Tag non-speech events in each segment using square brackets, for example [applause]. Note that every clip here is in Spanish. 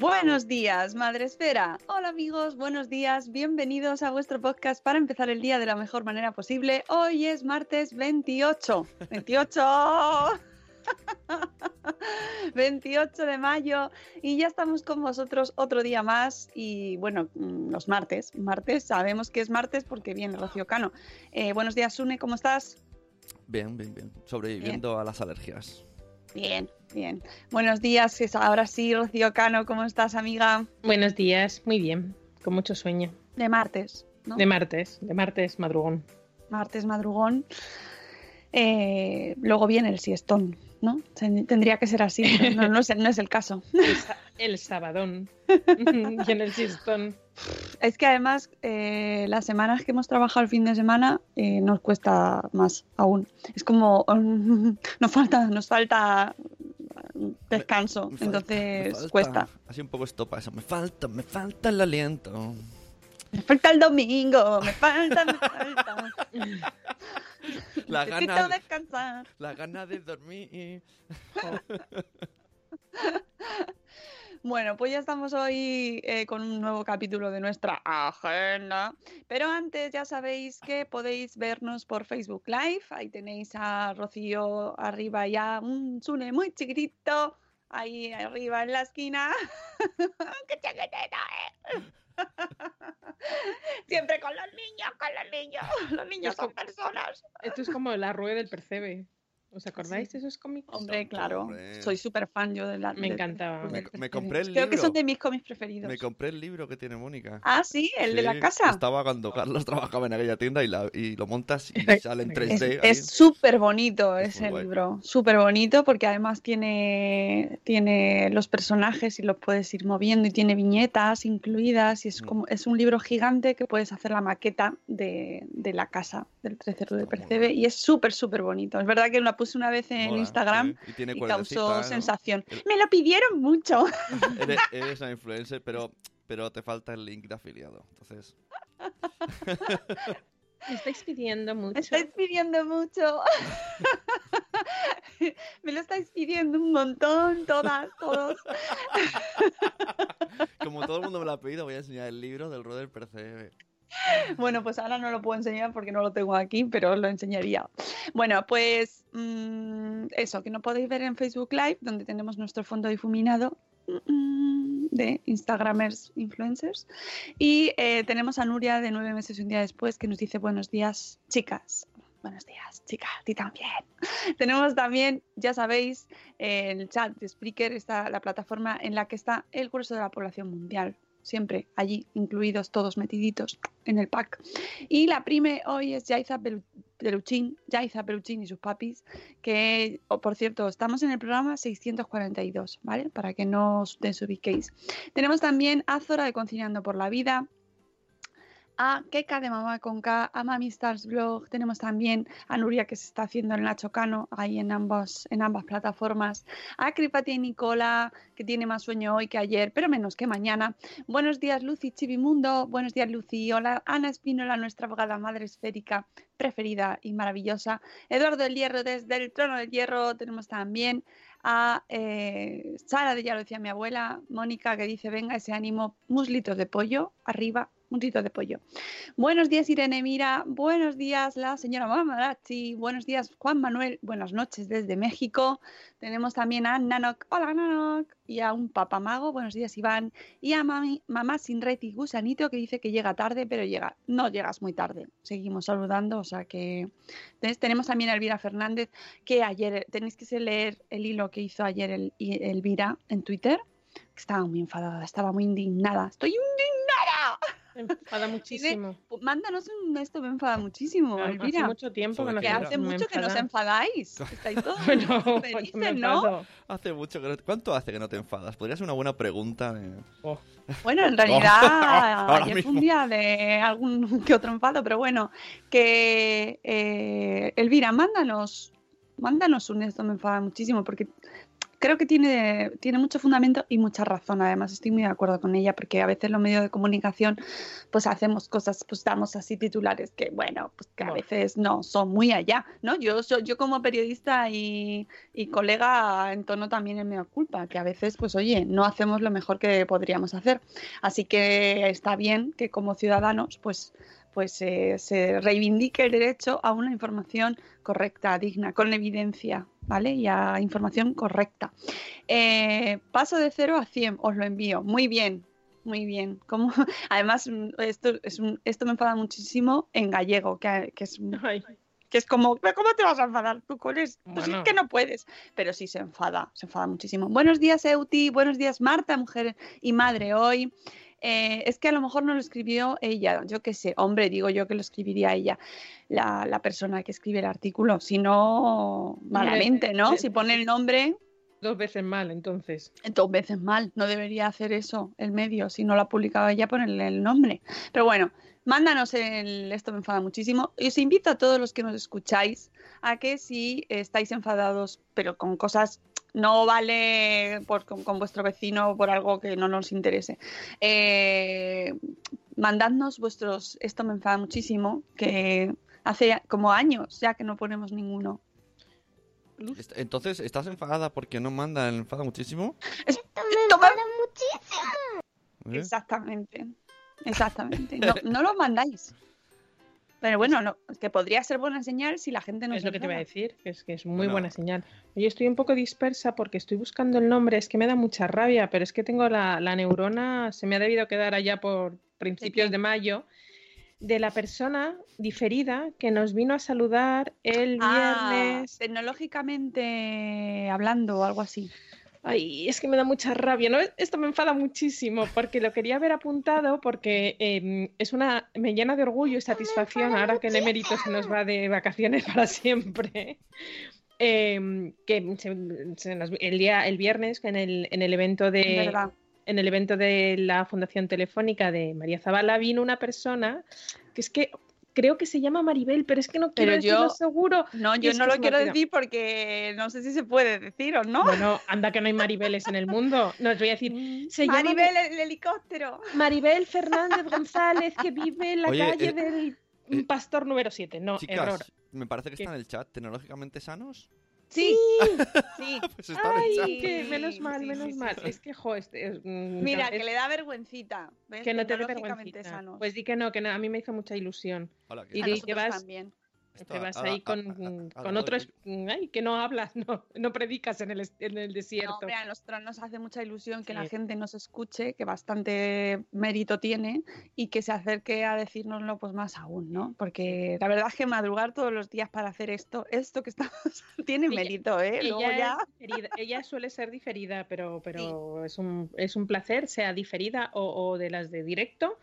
Buenos días, Madre Esfera. Hola amigos, buenos días, bienvenidos a vuestro podcast para empezar el día de la mejor manera posible. Hoy es martes 28. 28. 28 de mayo y ya estamos con vosotros otro día más y bueno, mm, los martes, martes, sabemos que es martes porque viene Rocío Cano. Eh, buenos días, Sune, ¿cómo estás? Bien, bien, bien. Sobreviviendo a las alergias. Bien, bien. Buenos días, es- ahora sí, Rocío Cano, ¿cómo estás, amiga? Buenos días, muy bien, con mucho sueño. De martes, ¿no? De martes, de martes madrugón. martes madrugón. Eh, luego viene el siestón, ¿no? Ten- Tendría que ser así, pero no, no es, el- no es el caso. [laughs] El, el sabadón [laughs] y en el sistón. Es que además eh, las semanas que hemos trabajado el fin de semana eh, nos cuesta más aún. Es como [laughs] nos falta, nos falta descanso, Me entonces me falta. cuesta. Así un poco estopa eso. Me falta, me falta el aliento. Me falta el domingo, me falta, me falta. La Necesito gana, descansar. la gana de dormir. Bueno, pues ya estamos hoy eh, con un nuevo capítulo de nuestra agenda. Pero antes ya sabéis que podéis vernos por Facebook Live. Ahí tenéis a Rocío arriba ya, un Sune muy chiquitito. Ahí arriba en la esquina. [laughs] ¡Qué chiquitito, eh! [laughs] Siempre con los niños, con los niños. Los niños Es son como- personas. Esto es como la rueda del percebe. ¿Os acordáis de esos cómics? Hombre, claro. Hombre. Soy súper fan yo de la. Me de- encantaba. del Me, me compré el Creo libro. que son de mis cómics preferidos. Me compré el libro que tiene Mónica. Ah, sí, el de la Sí, casa. Estaba cuando Carlos trabajaba en aquella tienda y, la- y lo montas y [laughs] sale en es- 3D. Es- ahí. Es súper bonito Es ese libro, súper bonito porque además tiene, tiene los personajes y los puedes ir moviendo y tiene viñetas incluidas y es Mm. como es un libro gigante que puedes hacer la maqueta de, de la casa del 13 del Está muy Percebe y es súper, súper bonito. Es verdad que la puse una vez en Mola, Instagram sí. Y tiene y cuerdecita, causó ¿no? sensación. El- Me lo pidieron mucho. [laughs] Eres, [laughs] eres una influencer, pero, pero te falta el link de afiliado. Entonces, [laughs] Me estáis pidiendo mucho. Me estáis pidiendo mucho. Me lo estáis pidiendo un montón, todas, todos. como todo el mundo me lo ha pedido, voy a enseñar el libro del Roder Percebe. [laughs] Bueno, pues ahora no lo puedo enseñar porque no lo tengo aquí, pero lo enseñaría. Bueno, pues mm, eso, que no podéis ver en Facebook Live, donde tenemos nuestro fondo difuminado mm, de Instagramers influencers. Y eh, tenemos a Nuria de nueve meses y un día después que nos dice buenos días, chicas. Buenos días, chicas, ti también. [laughs] Tenemos también, ya sabéis, el chat de Spreaker, está la plataforma en la que está el grueso de la población mundial. Siempre allí, incluidos todos metiditos en el pack. Y la prime hoy es Yaiza Pelu- Peluchín, Yaiza Peluchín y sus papis, que, oh, por cierto, estamos en el programa 642, ¿vale? Para que no os desubiquéis. Tenemos también a Zora de Conciliando por la Vida, a Keka de Mamá con K, a Mami Stars Blog, tenemos también a Nuria que se está haciendo el Nacho Cano ahí en ambas, en ambas plataformas, a Cripatia y Nicola que tiene más sueño hoy que ayer, pero menos que mañana. Buenos días Lucy Chivimundo, buenos días Lucy, hola Ana Espínola, nuestra abogada madre esférica preferida y maravillosa, Eduardo del Hierro desde el Trono del Hierro, tenemos también a eh, Sara de ya lo decía mi abuela, Mónica que dice venga ese ánimo, muslitos de pollo, arriba, muslitos de pollo. Buenos días Irene Mira, buenos días la señora Mamarachi, buenos días Juan Manuel, buenas noches desde México. Tenemos también a Nanok, hola Nanok, y a un papamago, buenos días Iván, y a mamá sin reti gusanito que dice que llega tarde, pero llega, no llegas muy tarde. Seguimos saludando, o sea que Entonces, tenemos también a Elvira Fernández, que ayer tenéis que leer el hilo que hizo ayer el, Elvira en Twitter, estaba muy enfadada, estaba muy indignada. Estoy indignada. Me enfada [laughs] muchísimo. Pues Mándanos un esto, me enfada muchísimo, Hace Elvira. mucho tiempo que no hace me mucho que nos enfada. enfadáis. [laughs] Estáis todos [laughs] Bueno, felices, me ¿no? enfado. Hace mucho que no... ¿Cuánto hace que no te enfadas? Podría ser una buena pregunta. eh. Oh, Bueno, en realidad Ahora ayer fue un día de algún que otro enfado, pero bueno, que eh, Elvira, mándanos, mándanos un esto, me enfada muchísimo, porque creo que tiene, tiene mucho fundamento y mucha razón. Además, estoy muy de acuerdo con ella, porque a veces los medios de comunicación, pues hacemos cosas, pues damos así titulares que, bueno, pues que a Bueno. veces no son muy allá, ¿no? Yo, soy yo como periodista y, y colega entono también en mea culpa, que a veces, pues oye, no hacemos lo mejor que podríamos hacer. Así que está bien que como ciudadanos, pues, pues eh, se reivindique el derecho a una información correcta, digna, con evidencia, ¿vale? Y a información correcta. Eh, paso de 0 a 100, os lo envío. Muy bien, muy bien. Como, [laughs] además, mm, esto, es un- esto me enfada muchísimo en gallego, que, que es ay, que es como, "¿Pero ¿cómo te vas a enfadar tú con esto? Pues Bueno. es que no puedes. Pero sí se enfada, se enfada muchísimo. Buenos días, Euti. Buenos días, Marta, mujer y madre hoy. Eh, es que a lo mejor no lo escribió ella, yo qué sé, hombre, digo yo que lo escribiría ella, la, la persona que escribe el artículo, si no, malamente, ¿no? eh, Si pone el nombre, dos veces mal, entonces. dos veces mal, no debería hacer eso el medio, si no lo ha publicado ella, ponerle el nombre. Pero bueno, mándanos el, esto me enfada muchísimo. Y os invito a todos los que nos escucháis a que si estáis enfadados, pero con cosas, no vale por, con, con vuestro vecino por algo que no nos interese, eh, mandadnos vuestros, esto me enfada muchísimo, que hace como años ya que no ponemos ninguno. Entonces, ¿estás enfadada porque no manda el enfada muchísimo? Es- Esto me esto me- enfada muchísimo. ¿Eh? Exactamente, exactamente. No, no lo mandáis. Pero bueno, no, que podría ser buena señal si la gente no es lo que te iba a decir, que es que es muy Bueno. buena señal. Yo estoy un poco dispersa porque estoy buscando el nombre, es que me da mucha rabia, pero es que tengo la, la neurona, se me ha debido quedar allá por principios de mayo, de la persona diferida que nos vino a saludar el Ah, viernes. tecnológicamente hablando o algo así. Ay, es que me da mucha rabia, ¿no? Esto me enfada muchísimo porque lo quería haber apuntado porque em, es una, me llena de orgullo y satisfacción ahora que el emérito se nos va de vacaciones [laughs] para siempre. Em, que se- se nos- el día, el viernes en el, en el evento de verdad. en el evento de la Fundación Telefónica de María Zabala vino una persona que es que creo que se llama Maribel, pero es que no quiero Pero decirlo yo- seguro. No, yo no lo quiero decir porque no sé si se puede decir o no. Bueno, anda que no hay Maribeles en el mundo. No os voy a decir. Se llama Maribel, el helicóptero. Maribel Fernández González, que vive en la Oye, calle eh, del eh, Pastor número 7. No, Chicas, error. me parece que ¿Qué? está en el chat. ¿Tecnológicamente sanos? Sí, sí. [laughs] Pues el chat. Ay, que Sí, menos mal, sí, menos sí, sí, mal. sí. Es que, jo, este, es, mm, Mira, es- que le da vergüencita. ¿ves? que no te dé vergüencita. sanos. Pues di que no, que no, a mí me hizo mucha ilusión. Hola, ¿qué y di que vas- también. Esto Te vas ahí a- con, a- a- con a- otros ay, que no hablas, [laughs] no, no predicas en el, en el No, desierto. hombre, a nosotros nos hace mucha ilusión que la Sí. gente nos escuche, que bastante mérito tiene y que se acerque a decírnoslo pues más aún, ¿no? Porque la verdad es que madrugar todos los días para hacer esto, esto que estamos, [laughs] tiene Ella- mérito, ¿eh? Luego ella, ya... diferida- ella suele ser diferida, pero, [laughs] pero es, un, es un placer, sea diferida o, o de las de directo,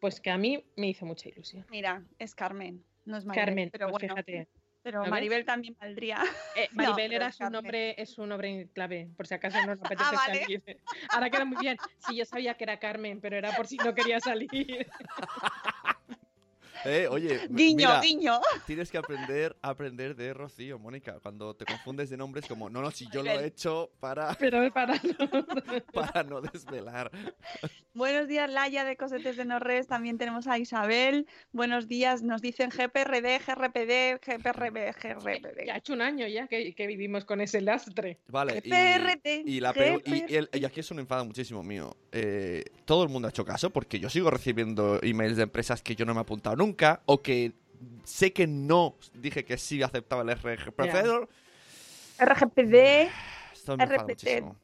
pues que a mí me hizo mucha ilusión. Mira, es Carmen, no es Maribel, Carmen, pero pues bueno, fíjate. pero. Maribel también valdría. Eh, [laughs] Maribel era su Carmen. nombre, es su nombre clave, por si acaso no nos [laughs] apetece Ah, vale. salir. Ahora queda muy bien. Sí, yo sabía que era Carmen, pero era por si no quería salir. [laughs] Eh, oye, Guiño, mira, guiño. tienes que aprender a aprender de Rocío, Mónica. Cuando te confundes de nombres, como, no, no, si yo lo he hecho para, [laughs] Pero para [laughs] para no desvelar. Buenos días, Laia de Cosetes de Norres. También tenemos a Isabel. Buenos días, nos dicen GPRD, GRPD, GPRB, GRPD. Ya ha hecho un año ya que, que vivimos con ese lastre. Vale, GPRT, y, la y, GPRT. el- y aquí es un enfado muchísimo mío. Eh, todo el mundo ha hecho caso porque yo sigo recibiendo emails de empresas que yo no me he apuntado nunca o que sé que no dije que sí aceptaba el. RGPD. Esto me enfada RPT. muchísimo.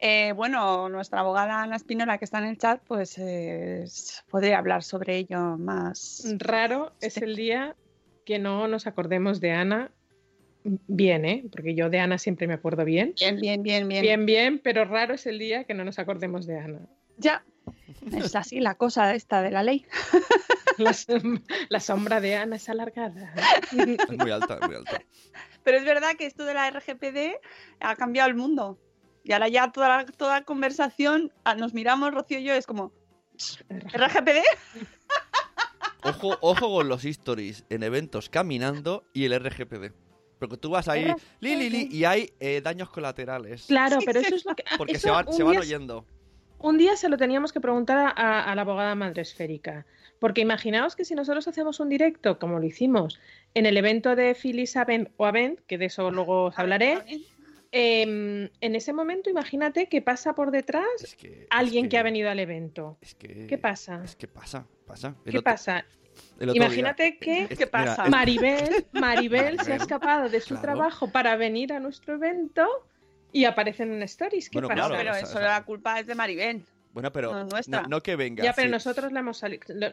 Eh, bueno, nuestra abogada Ana Espinola, que está en el chat, pues eh, podría hablar sobre ello más. Raro es el día que no nos acordemos de Ana bien, ¿eh? Porque yo de Ana siempre me acuerdo bien. Bien, bien, bien, bien. Bien, bien, pero raro es el día que no nos acordemos de Ana. Ya. Es así la cosa esta de la ley. [laughs] La, som- la sombra de Ana es alargada. Es muy alta, muy alta. Pero es verdad que esto de la RGPD ha cambiado el mundo. Y ahora ya toda la, toda conversación, nos miramos, Rocío y yo, es como, ¿RGPD? Ojo, ojo con los stories en eventos caminando y el RGPD. Porque tú vas ahí, li, li, li, y hay eh, daños colaterales. Claro, pero eso es lo que. Porque se van, un se van oyendo. Un día se lo teníamos que preguntar a, a la abogada madre esférica. Porque imaginaos que si nosotros hacemos un directo, como lo hicimos, en el evento de Phyllis Avent o Avent, que de eso luego os hablaré, em, en ese momento imagínate que pasa por detrás Es que, es alguien que... ha venido al evento. Es que, ¿Qué pasa? Es que pasa, pasa. El ¿Qué otro- pasa? el otro Imagínate día- que es- ¿Qué mira, pasa? es- Maribel, Maribel se ha escapado de su claro. trabajo para venir a nuestro evento y aparece en stories. ¿Qué Bueno, pasa? claro, pero eso o sea- la culpa es de Maribel. Bueno, pero No, no, nuestra. no que venga. Ya, pero sí. nosotros la hemos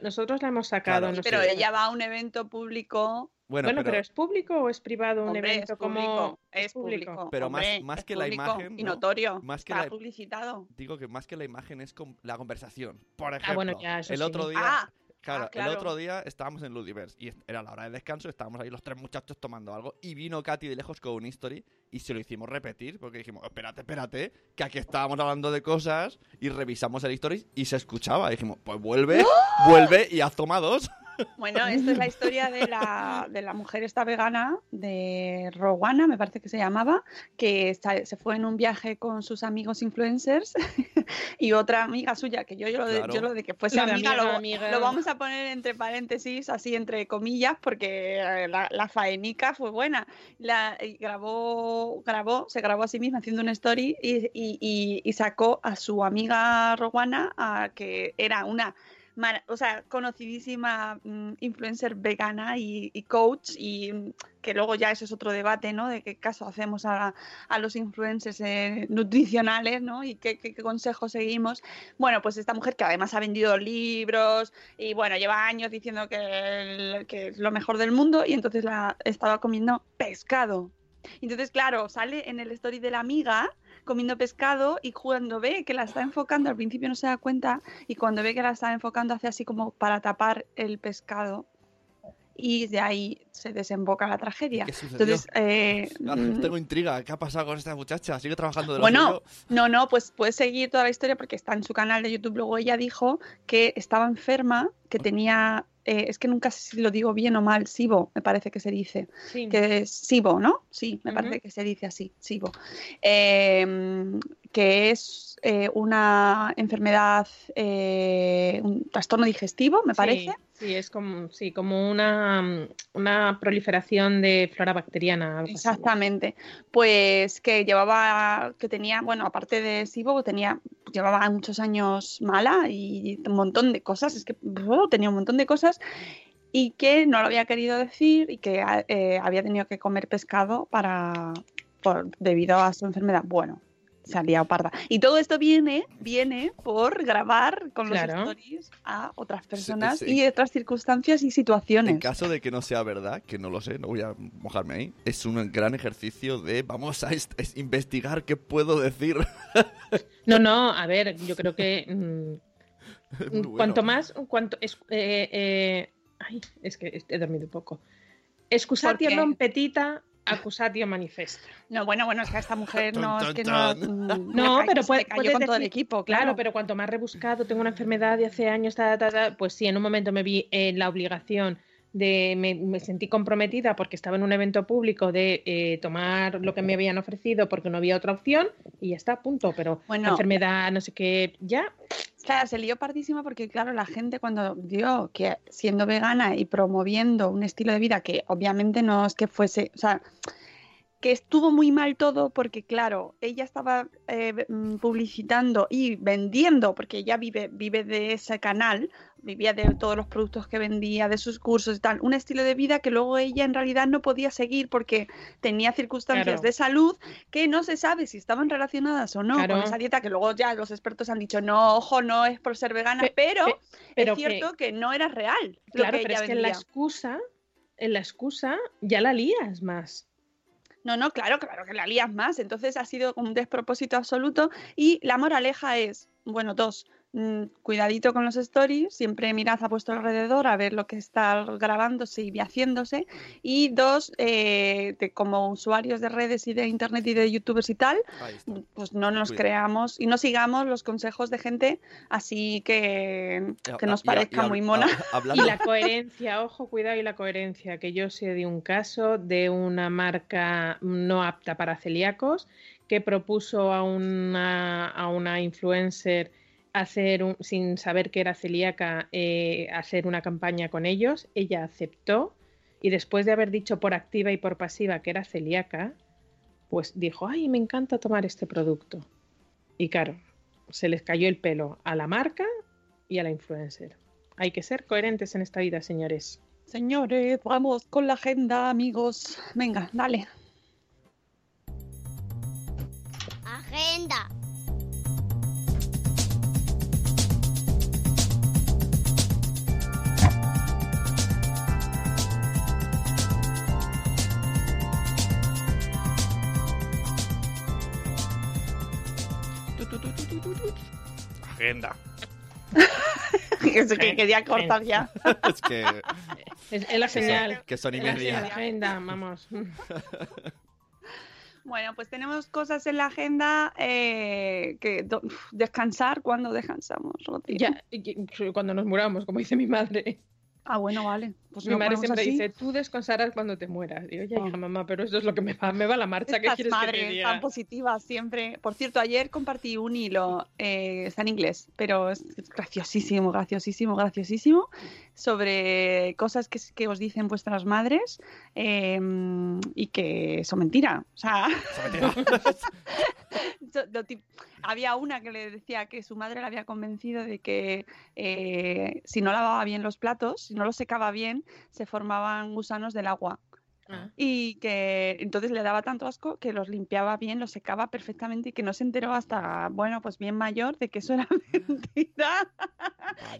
nosotros la hemos sacado. Claro, no Pero sé. ella va a un evento público. Bueno, Bueno, pero, pero, ¿es público o es privado un Hombre, evento es público, como es público. Pero más- hombre, más es que la imagen, Y ¿no? notorio. Más que está la- publicitado. digo que más que la imagen es con la conversación. Por ejemplo, Ah, bueno, ya, eso el sí. otro día, Ah, claro, ah, claro. el otro día estábamos en Ludiverse y era la hora de descanso, estábamos ahí los tres muchachos tomando algo y vino Katy de lejos con un history y se lo hicimos repetir porque dijimos, espérate, espérate, que aquí estábamos hablando de cosas y revisamos el history y se escuchaba. Y dijimos, pues vuelve, vuelve y haz toma dos. Bueno, esta es la historia de la, de la mujer esta vegana de Rowana, me parece que se llamaba, que está- se fue en un viaje con sus amigos influencers [laughs] y otra amiga suya, que yo, yo, lo, de, Claro. yo lo de que fuese amiga, amiga, lo, amiga. lo vamos a poner entre paréntesis, así entre comillas, porque eh, la, la faenica fue buena. La, grabó, grabó, se grabó a sí misma haciendo una story y, y- y- y sacó a su amiga Rowana, a, que era una o sea, conocidísima mm, influencer vegana y, coach, y mm, que luego ya eso es otro debate, ¿no? De qué caso hacemos a, a los influencers eh, nutricionales, ¿no? Y qué, qué, consejos seguimos. Bueno, pues esta mujer que además ha vendido libros y bueno, lleva años diciendo que, que es lo mejor del mundo y entonces la estaba comiendo pescado. Entonces, claro, sale en el story de la amiga comiendo pescado y cuando ve que la está enfocando, al principio no se da cuenta, y cuando ve que la está enfocando hace así como para tapar el pescado. Y de ahí se desemboca la tragedia. ¿Qué sucedió? Entonces, eh, [laughs] mm, Tengo intriga, ¿qué ha pasado con esta muchacha? ¿Sigue trabajando de lo Bueno, suyo? no, no, pues puedes seguir toda la historia porque está en su canal de YouTube. Luego ella dijo que estaba enferma, que tenía, eh, es que nunca sé si lo digo bien o mal, SIBO, me parece que se dice. Sí. que es SIBO, ¿no? Sí, me parece que se dice así, SIBO. Em, que es eh, una enfermedad, eh, un trastorno digestivo, me Sí, parece. Sí, es como, sí, como una, una proliferación de flora bacteriana. Exactamente. Pues que llevaba, que tenía, bueno, aparte de SIBO, tenía, llevaba muchos años mala y un montón de cosas, es que tenía un montón de cosas. y que no lo había querido decir y que eh, había tenido que comer pescado para por, debido a su enfermedad. Bueno, se ha liado parda. Y todo esto viene, viene por grabar con los Claro. stories a otras personas sí. y otras circunstancias y situaciones. En caso de que no sea verdad, que no lo sé, no voy a mojarme ahí, es un gran ejercicio de vamos a est- es investigar qué puedo decir. [laughs] No, no, a ver, yo creo que [laughs] mm, bueno. cuanto más, cuanto es, eh, eh, ay, es que he dormido un poco. Excusatio non petita, accusatio manifesta. No, bueno, bueno, es que a esta mujer no, es que no. [laughs] No, pero puede- le cayó puedes con todo el equipo, Claro, claro. pero cuanto más rebuscado, tengo una enfermedad de hace años, ta, ta, ta, pues sí, en un momento me vi en la obligación de, me, me sentí comprometida porque estaba en un evento público de eh, tomar lo que me habían ofrecido porque no había otra opción y ya está, punto. Pero Bueno. la enfermedad, no sé qué, ya, Claro, se lió pardísima porque, claro, la gente cuando dio que siendo vegana y promoviendo un estilo de vida que obviamente no es que fuese, o sea, que estuvo muy mal todo porque, claro, ella estaba eh, mm, publicitando y vendiendo, porque ella vive, vive de ese canal, vivía de todos los productos que vendía, de sus cursos y tal, un estilo de vida que luego ella en realidad no podía seguir porque tenía circunstancias Claro. de salud que no se sabe si estaban relacionadas o no Claro. con esa dieta que luego ya los expertos han dicho, no, ojo, no es por ser vegana, Pe- pero, pe- pero es cierto que, no era real. lo claro, que pero ella es que en la excusa, en la excusa ya la lías más. No, no, claro, claro que la lías más. Entonces ha sido un despropósito absoluto. Y la moraleja es, bueno, dos, cuidadito con los stories, siempre mirad a vuestro alrededor a ver lo que está grabándose y haciéndose. Y dos, eh, de- como usuarios de redes y de internet y de youtubers y tal, pues no nos Cuida. creamos y no sigamos los consejos de gente así que, que nos y- y parezca muy mona. [laughs] Y la coherencia, ojo, cuidado y la coherencia, que yo sé de un caso de una marca no apta para celíacos que propuso a una, a una influencer hacer un- sin saber que era celíaca, eh, hacer una campaña con ellos. Ella aceptó y después de haber dicho por activa y por pasiva que era celíaca, pues dijo, ay, me encanta tomar este producto. Y claro, se les cayó el pelo a la marca y a la influencer. Hay que ser coherentes en esta vida, señores. Señores, vamos con la agenda, amigos. Venga, dale. Agenda. Agenda. [laughs] Eso que quería cortar ya. [laughs] es que, Es, es la señal. que son y Es la media. señal. Agenda, vamos. [laughs] Bueno, pues tenemos cosas en la agenda eh, que do- descansar cuando descansamos? Ya, y- y- cuando nos muramos, como dice mi madre. Ah, bueno, vale. Pues mi madre siempre así. dice, tú descansarás cuando te mueras. Digo, ya, hija, mamá, pero eso es lo que me va, me va la marcha. ¿Qué quieres que te madres diga? tan positivas siempre. Por cierto, ayer compartí un hilo, eh, está en inglés, pero es graciosísimo, graciosísimo, graciosísimo, sobre cosas que, que os dicen vuestras madres eh, y que son mentira. O sea, [laughs] [laughs] había una que le decía que su madre le había convencido de que eh, si no lavaba bien los platos, si no los secaba bien, se formaban gusanos del agua Ah. y que entonces le daba tanto asco que los limpiaba bien, los secaba perfectamente y que no se enteró hasta, bueno, pues bien mayor de que eso era [laughs] mentira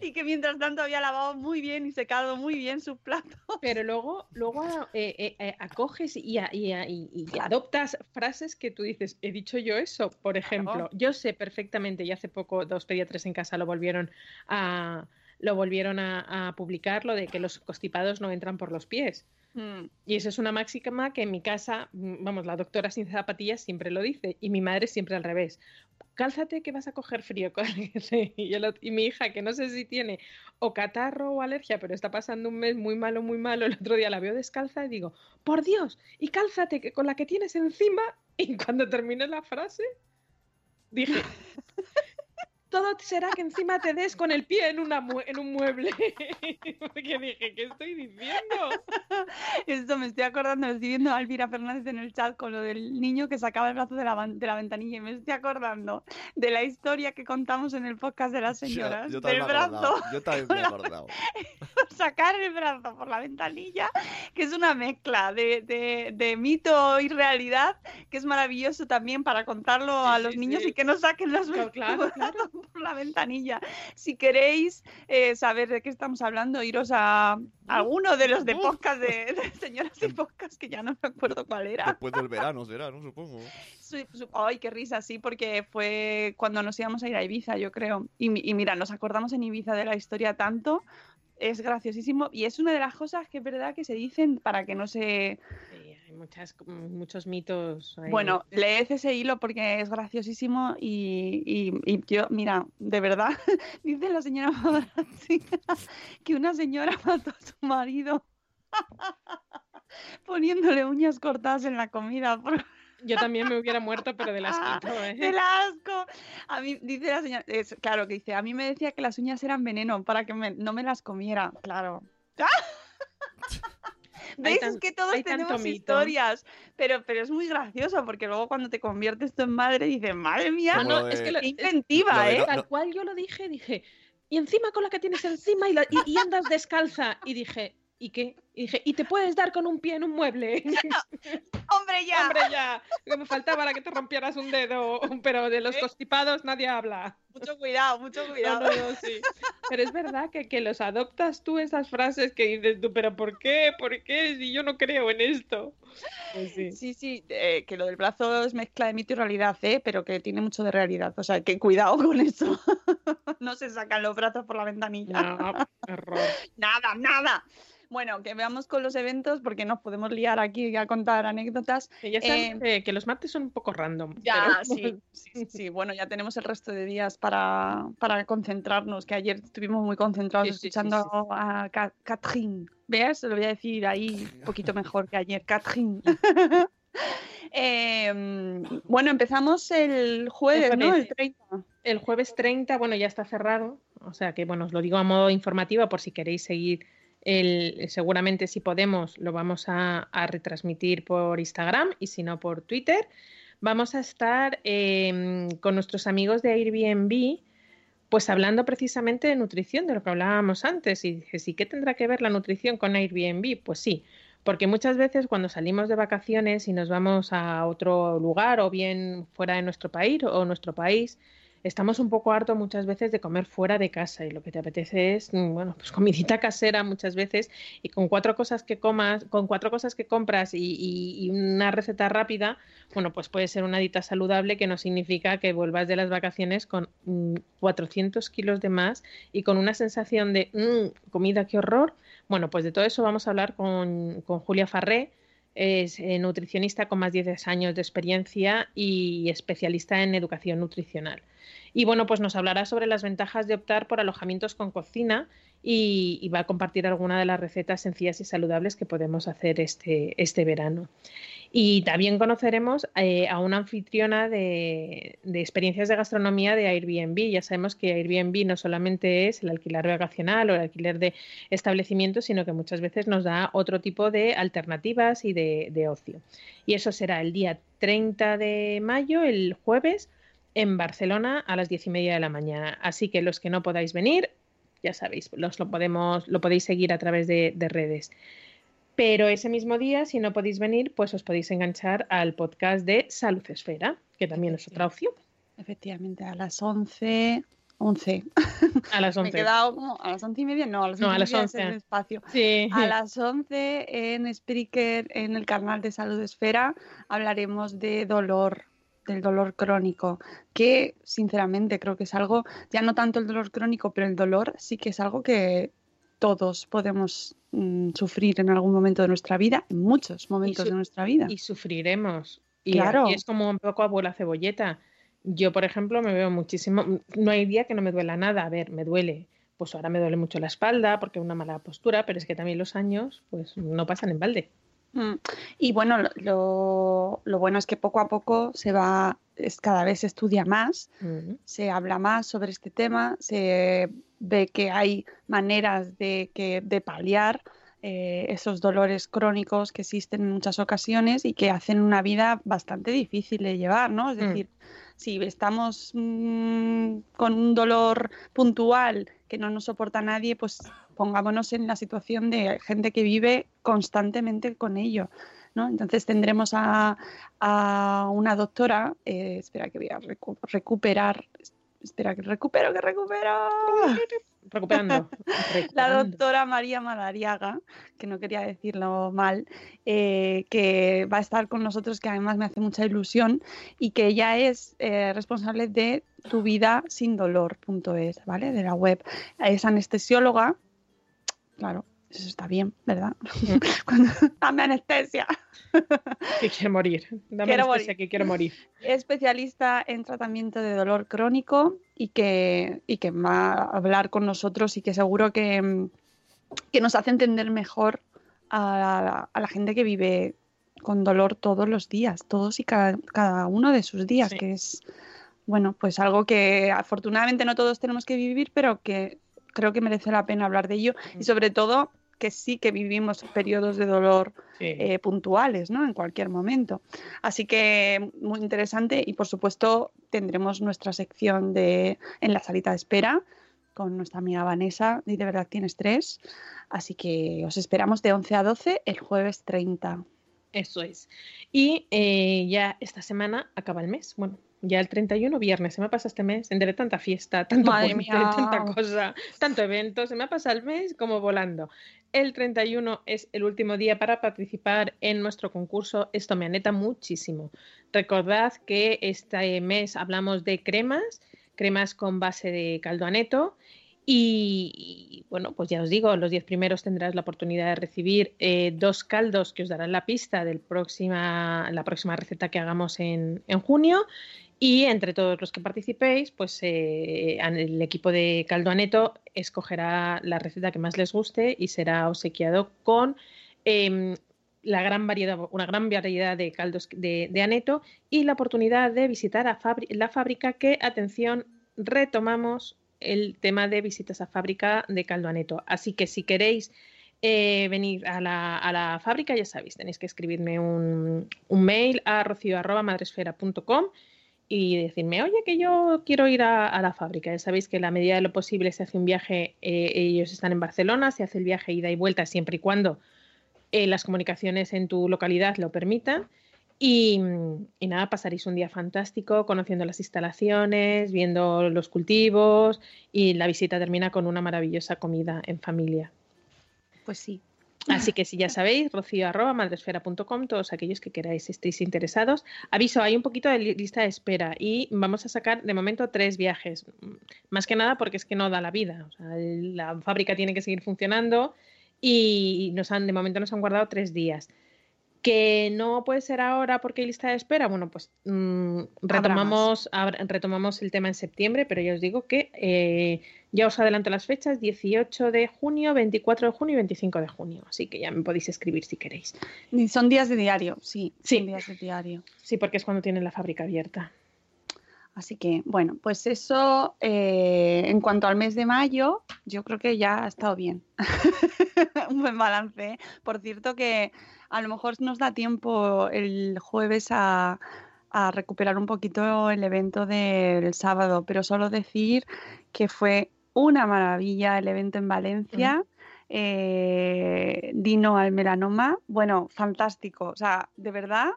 y que mientras tanto había lavado muy bien y secado muy bien sus platos. Pero luego, luego eh, eh, eh, acoges y, a- y a- y- y adoptas frases que tú dices, he dicho yo eso. Por ejemplo, yo sé perfectamente, y hace poco dos pediatras en casa lo volvieron a lo volvieron a, a publicar, lo de que los constipados no entran por los pies. Mm, Y eso es una máxima que en mi casa, mm, vamos, la doctora sin zapatillas siempre lo dice y mi madre siempre al revés. Cálzate que vas a coger frío. [laughs] y, el y mi hija, que no sé si tiene o catarro o alergia, pero está pasando un mes muy malo, muy malo, el otro día la veo descalza y digo, por Dios, y cálzate que con la que tienes encima. [laughs] Y cuando terminé la frase, dije, todo será que encima te des con el pie en, una mue- en un mueble. [laughs] Porque dije, ¿qué estoy diciendo? [laughs] Esto me estoy acordando, estoy viendo a Elvira Fernández en el chat con lo del niño que sacaba el brazo de la, de la ventanilla y me estoy acordando de la historia que contamos en el podcast de las [laughs] señoras. Yo, yo del también me he brazo, acordado. Yo también me he acordado. sacar el brazo por la ventanilla, que es una mezcla de, de- de mito y realidad, que es maravilloso también para contarlo Sí, a sí, los niños sí. y que no saquen los Claro, claro, claro. [laughs] por la ventanilla. Si queréis eh, saber de qué estamos hablando, iros a alguno de los de podcast de, [laughs] de señoras y podcast, que ya no me acuerdo cuál era. Después del verano será, ¿no? Supongo. Su- su- Ay, qué risa, sí, porque fue cuando nos íbamos a ir a Ibiza, yo creo. Y, y mira, nos acordamos en Ibiza de la historia tanto. Es graciosísimo y es una de las cosas que es verdad que se dicen para que no se... Muchas, muchos mitos. ahí. Bueno, leed ese hilo porque es graciosísimo y, y- y yo, mira, de verdad, [laughs] dice la señora [laughs] que una señora [laughs] mató a su marido poniéndole uñas cortadas en la comida yo también me hubiera muerto, pero del asquito, ¿eh? del asco. A mí, dice la señora, es, claro que dice, a mí me decía que las uñas eran veneno para que me- no me las comiera, claro. ¿Veis? tan- es que todos tenemos historias, pero, pero es muy gracioso porque luego cuando te conviertes tú en madre dices, madre mía, no, lo es que lo- inventiva, ¿eh? no- Tal cual yo lo dije, dije, y encima con la que tienes encima y, la- y- y andas descalza. Y dije, ¿y qué? Y dije, y te puedes dar con un pie en un mueble. [laughs] [laughs] Hombre, ya. Hombre, ya, que me faltaba que te rompieras un dedo, [laughs] pero de los ¿Eh? constipados nadie habla. Mucho cuidado, mucho cuidado. no, no, sí. Pero es verdad que, que los adoptas tú esas frases que dices tú, pero ¿por qué? ¿Por qué? Si yo no creo en esto. Pues sí. Sí, sí, eh, que lo del brazo es mezcla de mito y realidad, ¿eh? pero que tiene mucho de realidad. O sea, que cuidado con eso. no se sacan los brazos por la ventanilla. No, error. Nada, nada. Bueno, que veamos con los eventos porque nos podemos liar aquí a contar anécdotas. Que ya sabes Eh, que, los martes son un poco random. Ya, pero- sí, [laughs] sí, sí. Bueno, ya tenemos el resto de días para, para concentrarnos, que ayer estuvimos muy concentrados Sí, escuchando sí. a Ca- Catherine. ¿Ves? Lo voy a decir ahí un poquito mejor que ayer, Catherine. [laughs] Em, bueno, empezamos el jueves, ¿no? El jueves. 30. El jueves 30, bueno, ya está cerrado. O sea que, bueno, os lo digo a modo informativo por si queréis seguir. El, seguramente si podemos lo vamos a, retransmitir por Instagram y si no por Twitter. Vamos a estar em, con nuestros amigos de Airbnb pues hablando precisamente de nutrición, de lo que hablábamos antes. Y dije, ¿sí qué tendrá que ver la nutrición con Airbnb? Pues sí, porque muchas veces cuando salimos de vacaciones y nos vamos a otro lugar o bien fuera de nuestro país o nuestro país, estamos un poco hartos muchas veces de comer fuera de casa y lo que te apetece es, mm, bueno, pues comidita [laughs] casera muchas veces y con cuatro cosas que comas, con cuatro cosas que compras y, una receta rápida, bueno, pues puede ser una dieta saludable que no significa que vuelvas de las vacaciones con mm, 400 kilos de más y con una sensación de "Mm, comida, qué horror. Bueno, pues de todo eso vamos a hablar con, con Julia Farré, es eh, nutricionista con más de 10 años de experiencia y especialista en educación nutricional. Y bueno, pues nos hablará sobre las ventajas de optar por alojamientos con cocina y, va a compartir alguna de las recetas sencillas y saludables que podemos hacer este, este verano. Y también conoceremos eh, a una anfitriona de, experiencias de gastronomía de Airbnb. Ya sabemos que Airbnb no solamente es el alquiler vacacional o el alquiler de establecimientos, sino que muchas veces nos da otro tipo de alternativas y de, de ocio. Y eso será el día 30 de mayo, el jueves, en Barcelona a las diez y media de la mañana. Así que los que no podáis venir, ya sabéis, los lo, podemos, lo podéis seguir a través de, de redes. Pero ese mismo día, si no podéis venir, pues os podéis enganchar al podcast de Salud Esfera, que también es otra opción. Efectivamente, a las 11. 11. A las [laughs] Me he 11. quedado como a las 11 y media, no, a las 11 No, a las media es 11. el espacio. Sí. A las 11 en Spreaker, en el canal de Salud Esfera, hablaremos de dolor, del dolor crónico, que sinceramente creo que es algo, ya no tanto el dolor crónico, pero el dolor sí que es algo que todos podemos mm, sufrir en algún momento de nuestra vida, en muchos momentos de nuestra vida. y sufriremos. Y Claro. es como un poco abuela cebolleta. Yo, por ejemplo, me veo muchísimo. No hay día que no me duela nada. A ver, me duele. Pues ahora me duele mucho la espalda porque una mala postura, pero es que también los años, pues no pasan en balde. Mm. Y bueno, lo, lo- bueno es que poco a poco se va, es, cada vez se estudia más, se habla más sobre este tema, se ve que hay maneras de, que, de paliar eh, esos dolores crónicos que existen en muchas ocasiones y que hacen una vida bastante difícil de llevar, ¿no? Es Mm. decir, si estamos mm, con un dolor puntual que no nos soporta nadie, pues pongámonos en la situación de gente que vive constantemente con ello. ¿no? Entonces tendremos a, una doctora, eh, espera que voy a recu- recuperar, espera que recupero, que recupero. [laughs] Recuperando. La doctora María Madariaga, que no quería decirlo mal, eh, que va a estar con nosotros, que además me hace mucha ilusión, y que ella es eh, responsable de tu vida sin dolor.es, ¿vale? De la web. Es anestesióloga, claro, eso está bien, ¿verdad? [laughs] Cuando dame anestesia. Que quiero morir. Dame Quiero anestesia, morir. que quiero morir. especialista en tratamiento de dolor crónico y que, y que va a hablar con nosotros y que seguro que, que nos hace entender mejor a la, a la gente que vive con dolor todos los días, todos y cada, cada uno de sus días, Sí. que es, bueno, pues algo que afortunadamente no todos tenemos que vivir, pero que creo que merece la pena hablar de ello y sobre todo que sí que vivimos periodos de dolor Sí. eh, puntuales, ¿no? En cualquier momento. Así que muy interesante y por supuesto tendremos nuestra sección de en la salita de espera con nuestra amiga Vanessa y de verdad tienes tres. Así que os esperamos de 11 a 12 el jueves 30. Eso es. Y eh, ya esta semana acaba el mes. Bueno, ya el 31 viernes. Se me pasa este mes entre tanta fiesta, tanto Madre puente, mía. tanta cosa, tanto evento. Se me ha pasado el mes como volando. El 31 es el último día para participar en nuestro concurso. Esto me aneta muchísimo. Recordad que este mes hablamos de cremas, cremas con base de caldo aneto. Y, y, bueno, pues ya os digo, los 10 primeros tendrás la oportunidad de recibir eh, dos caldos que os darán la pista de la próxima receta que hagamos en, en junio. Y entre todos los que participéis, pues eh, el equipo de Caldo Aneto escogerá la receta que más les guste y será obsequiado con eh, la gran variedad, una gran variedad de caldos de, aneto y la oportunidad de visitar la fábrica que, atención, retomamos el tema de visitas a fábrica de caldo aneto. Así que si queréis eh, venir a la, a la, fábrica, ya sabéis, tenéis que escribirme un, un mail a rocio.madresfera.com y decirme, oye, que yo quiero ir a, la fábrica. Ya sabéis que la medida de lo posible se hace un viaje, eh, ellos están en Barcelona, se hace el viaje ida y vuelta siempre y cuando eh, las comunicaciones en tu localidad lo permitan. Y, nada, pasaréis un día fantástico conociendo las instalaciones, viendo los cultivos y la visita termina con una maravillosa comida en familia. Pues sí. Así que si ya sabéis, rocío.madresfera.com, todos aquellos que queráis estéis interesados. Aviso, hay un poquito de lista de espera y vamos a sacar de momento tres viajes. Más que nada porque es que no da la vida. O sea, la fábrica tiene que seguir funcionando y nos han, de momento nos han guardado tres días. Que no puede ser ahora porque hay lista de espera. Bueno, pues mmm, retomamos, retomamos el tema en septiembre, pero ya os digo que eh, ya os adelanto las fechas: 18 de junio, 24 de junio y 25 de junio. Así que ya me podéis escribir si queréis. Son días de diario, sí. Sí. Son días de diario. Sí, porque es cuando tienen la fábrica abierta. Así que, bueno, pues eso eh, en cuanto al mes de mayo, yo creo que ya ha estado bien. [laughs] Un buen balance. Por cierto que a lo mejor nos da tiempo el jueves a, a, recuperar un poquito el evento del sábado, pero solo decir que fue una maravilla el evento en Valencia. Mm. Eh, Dino al melanoma, bueno, fantástico. O sea, de verdad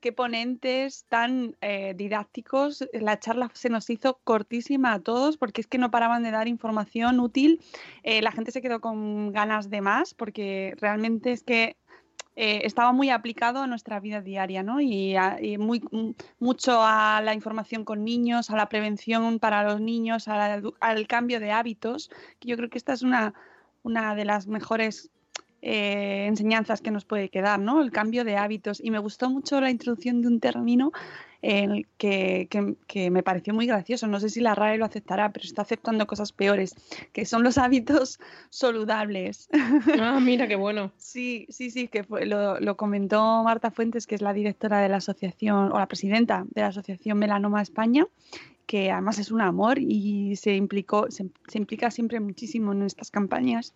qué ponentes tan eh, didácticos. La charla se nos hizo cortísima a todos porque es que no paraban de dar información útil. Eh, la gente se quedó con ganas de más porque realmente es que eh, estaba muy aplicado a nuestra vida diaria, ¿no? Y, muy mucho a la información con niños, a la prevención para los niños, al cambio de hábitos. Yo creo que esta es una, una de las mejores eh, enseñanzas que nos puede quedar, ¿no? El cambio de hábitos. Y me gustó mucho la introducción de un término eh, que, que, que, me pareció muy gracioso. No sé si la RAE lo aceptará, pero está aceptando cosas peores, que son los hábitos [laughs] saludables. Ah, mira qué bueno. [laughs] sí, sí, sí, que fue, lo, lo, comentó Marta Fuentes, que es la directora de la asociación, o la presidenta de la Asociación Melanoma España que además es un amor y se implicó, se, se implica siempre muchísimo en estas campañas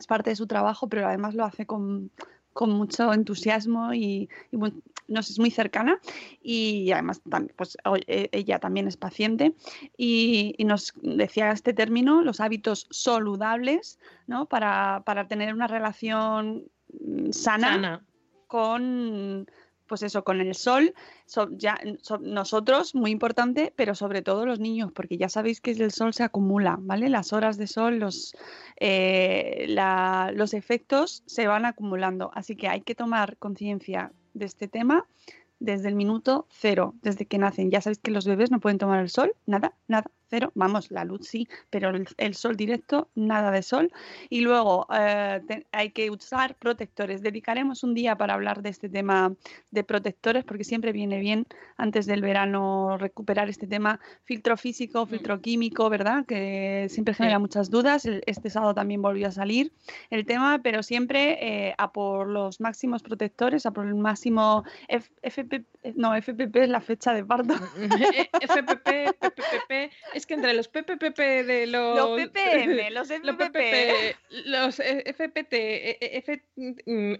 es parte de su trabajo, pero además lo hace con, con mucho entusiasmo y, y mu- no sé, es muy cercana y además pues, e- ella también es paciente y, y nos decía este término, los hábitos saludables, ¿no? Para, para tener una relación mm, sana, Sana. con pues eso, con el sol, so- ya, so- nosotros, muy importante, pero sobre todo los niños, porque ya sabéis que el sol se acumula, ¿vale? Las horas de sol, los, eh, la- los efectos se van acumulando, así que hay que tomar conciencia de este tema desde el minuto cero, desde que nacen. Ya sabéis que los bebés no pueden tomar el sol, nada, nada, cero. Vamos, la luz sí, pero el, el sol directo, nada de sol. Y luego eh, te- hay que usar protectores. Dedicaremos un día para hablar de este tema de protectores, porque siempre viene bien antes del verano recuperar este tema. Filtro físico, filtro químico, ¿verdad? Que siempre genera muchas dudas. El- Este sábado también volvió a salir el tema, pero siempre eh, a por los máximos protectores, a por el máximo F- FP, no, FPP es la fecha de parto. [laughs] FPP, PPP, es que entre los PPP de los... Los PPM, [laughs] los los FPP. PPP, los FPT, F,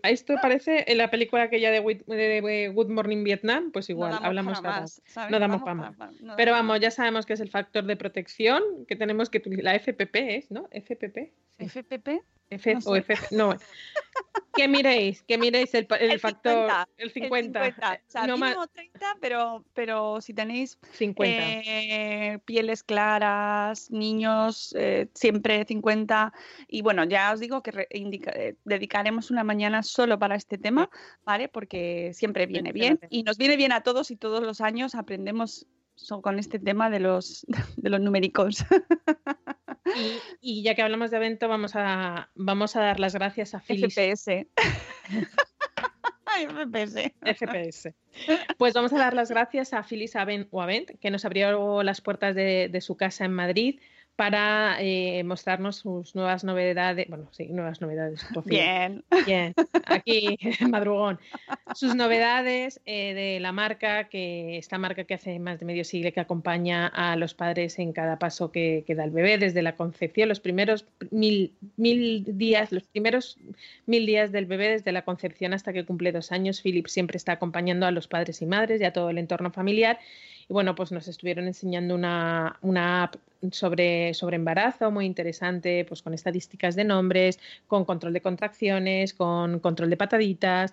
esto parece en la película aquella de, Good Morning Vietnam, pues igual, hablamos para más. No damos para más. no Pero vamos, ya sabemos que es el factor de protección que tenemos que. La FPP es, ¿no? FPP. sí. FPP. F no o sé. FP. No. Que miréis, que miréis el, pa- el El factor. 50, el 50. El 50. O sea, no más mínimo 30, pero, pero si tenéis 50. eh, pieles claras, niños, eh, siempre 50. Y bueno, ya os digo que indica- eh, dedicaremos una mañana solo para este tema, ¿vale? Porque siempre viene bien. Y nos viene bien a todos y todos los años aprendemos so- con este tema de los, [laughs] de los numéricos. Y, y ya que hablamos de evento, vamos a, vamos a dar las gracias a Phyllis [laughs] FPS. FPS. FPS. Pues vamos a dar las gracias a Phyllis Avent, o Avent, que nos abrió las puertas de, de su casa en Madrid para eh, mostrarnos sus nuevas novedades. Bueno, sí, nuevas novedades. Sofía. Bien. Bien, aquí, [laughs] madrugón. Sus novedades eh, de la marca, que esta marca que hace más de medio siglo que acompaña a los padres en cada paso que, que da el bebé, desde la concepción, los primeros mil, mil días, los primeros mil días del bebé, desde la concepción hasta que cumple dos años. Philip siempre está acompañando a los padres y madres y a todo el entorno familiar. Y bueno, pues nos estuvieron enseñando una, una app sobre, sobre embarazo muy interesante, pues con estadísticas de nombres, con control de contracciones, con control de pataditas.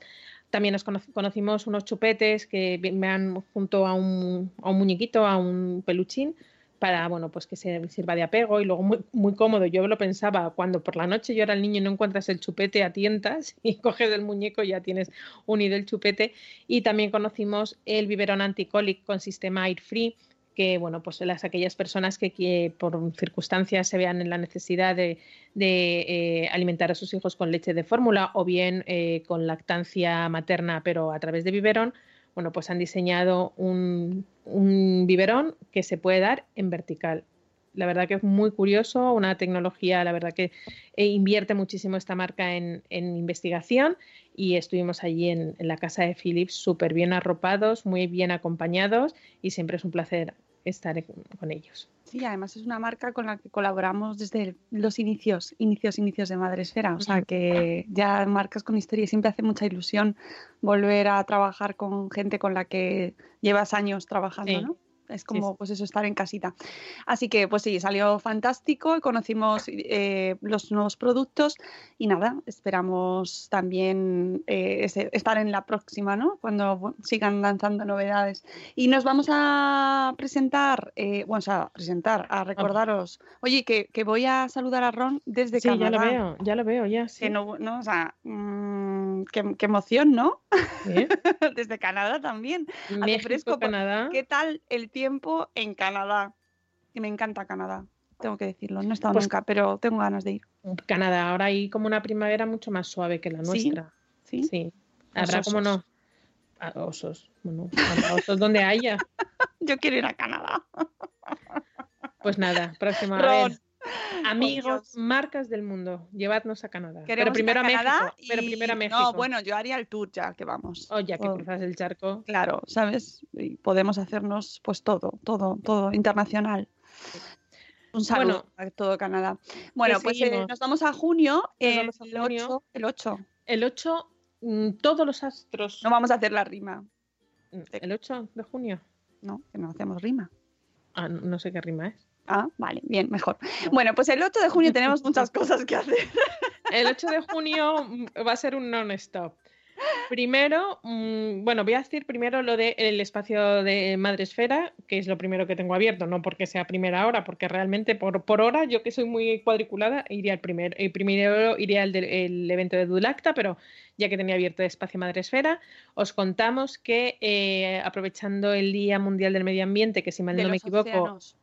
También nos cono- conocimos unos chupetes que van junto a un, a un muñequito, a un peluchín, para bueno, pues que se sirva de apego y luego muy, muy cómodo. Yo lo pensaba cuando por la noche llora el niño y no encuentras el chupete a tientas [laughs] y coges el muñeco y ya tienes unido el chupete. Y también conocimos el biberón anticolic con sistema air free que bueno, pues las aquellas personas que, por circunstancias se vean en la necesidad de, de, eh, alimentar a sus hijos con leche de fórmula o bien eh, con lactancia materna pero a través de biberón, bueno, pues han diseñado un, un biberón que se puede dar en vertical. La verdad que es muy curioso, una tecnología, la verdad que eh, invierte muchísimo esta marca en, en investigación y estuvimos allí en, en la casa de Philips súper bien arropados, muy bien acompañados y siempre es un placer estar con ellos. Sí, además es una marca con la que colaboramos desde los inicios, inicios, inicios de Madresfera. O sea que ya marcas con historia y siempre hace mucha ilusión volver a trabajar con gente con la que llevas años trabajando, Sí. ¿no? Es como, pues eso, estar en casita. Así que, pues sí, salió fantástico. Conocimos eh, los nuevos productos y nada, esperamos también eh, ese- estar en la próxima, ¿no? Cuando sigan lanzando novedades. Y nos vamos a presentar, eh, bueno, o sea, a presentar, a recordaros, oye, que, que voy a saludar a Ron desde Sí, Canadá. ya lo veo, ya lo veo, ya. Sí. Que no, no, o sea, mm, qué, qué emoción, ¿no? ¿Eh? [laughs] desde Canadá también. México, fresco, por- Canadá. ¿Qué tal el tiempo en Canadá? Que me encanta Canadá, tengo que decirlo. No he estado Pues- nunca, pero tengo ganas de ir. Canadá, ahora hay como una primavera mucho más suave que la nuestra. ¿Sí? Habrá como no. Ah, osos. Bueno, habrá osos donde haya. [laughs] Yo quiero ir a Canadá. Pues nada, próxima Ron, vez. Amigos, marcas del mundo, llevadnos a Canadá. Queremos pero primero a, Canadá México. Pero y- primero a México. No, bueno, yo haría el tour ya que vamos. Oh, ya que Oh, cruzas el charco. Claro, ¿sabes? Y podemos hacernos pues todo, todo, todo internacional. Un saludo a todo Canadá. Bueno, pues eh, nos vamos a junio, el, vamos a junio. 8, el 8. El 8, mm, todos los astros. No vamos a hacer la rima. Mm, ¿El 8 de junio? No, que no hacemos rima. Ah, no sé qué rima es. Ah, vale, bien, mejor. Bueno, pues el 8 de junio tenemos [laughs] muchas cosas que hacer. El 8 de junio mm, va a ser un non-stop. Primero, mm, bueno, voy a decir primero lo del espacio de Madresfera, que es lo primero que tengo abierto, no porque sea primera hora, porque realmente por, por hora, yo que soy muy cuadriculada, iría al primer, el primero iría al del el evento de Dulacta, pero ya que tenía abierto el espacio Madresfera, os contamos que eh, aprovechando el Día Mundial del Medio Ambiente, que si mal De no me equivoco, océanos.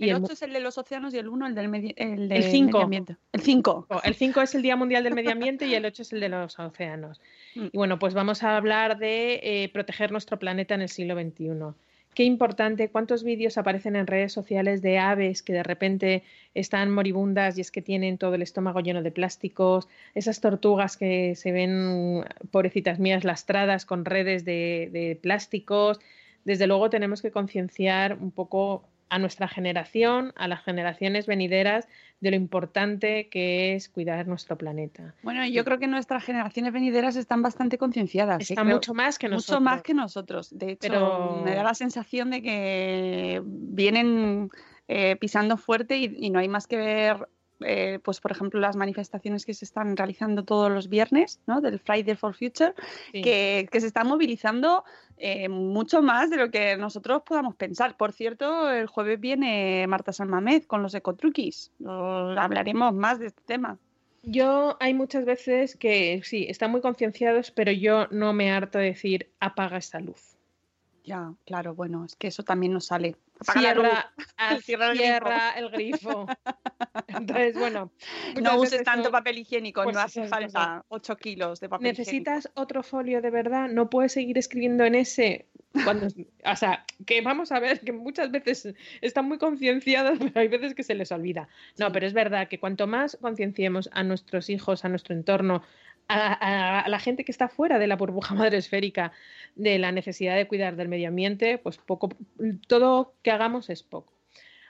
Y el el 8 es el de los océanos y el 1 el del medio, el del El cinco. medio ambiente. El 5. Oh, El 5 es el Día Mundial del Medio Ambiente y el 8 es el de los océanos. Mm. Y bueno, pues vamos a hablar de eh, proteger nuestro planeta en el siglo XXI. Qué importante, cuántos vídeos aparecen en redes sociales de aves que de repente están moribundas y es que tienen todo el estómago lleno de plásticos, esas tortugas que se ven, pobrecitas mías, lastradas con redes de, de plásticos. Desde luego tenemos que concienciar un poco a nuestra generación, a las generaciones venideras, de lo importante que es cuidar nuestro planeta. Bueno, yo creo que nuestras generaciones venideras están bastante concienciadas. ¿eh? Está Creo- mucho más que nosotros. Mucho más que nosotros. De hecho, Pero- me da la sensación de que vienen eh, pisando fuerte y, y no hay más que ver, eh, pues por ejemplo, las manifestaciones que se están realizando todos los viernes, ¿no? Del Friday for Future, Sí. que, que se están movilizando eh, mucho más de lo que nosotros podamos pensar. Por cierto, el jueves viene Marta Salmamed con los ecotruquis. Hablaremos más de este tema. Yo hay muchas veces que sí, están muy concienciados, pero yo no me harto de decir apaga esta luz. Ya, claro, bueno, es que eso también nos sale. Cierra, [laughs] ah, Cierra el grifo. cierra el grifo. [laughs] Entonces, bueno. No uses tanto papel higiénico, pues no hace falta 8 kilos de papel Necesitas otro folio de verdad, no puedes seguir escribiendo en ese. Cuando, o sea, que vamos a ver que muchas veces están muy concienciados, [laughs] pero hay veces que se les olvida. No, Sí. pero es verdad que cuanto más concienciemos a nuestros hijos, a nuestro entorno, a, la gente que está fuera de la burbuja [laughs] madre esférica, de la necesidad de cuidar del medio ambiente, pues poco, todo que hagamos es poco.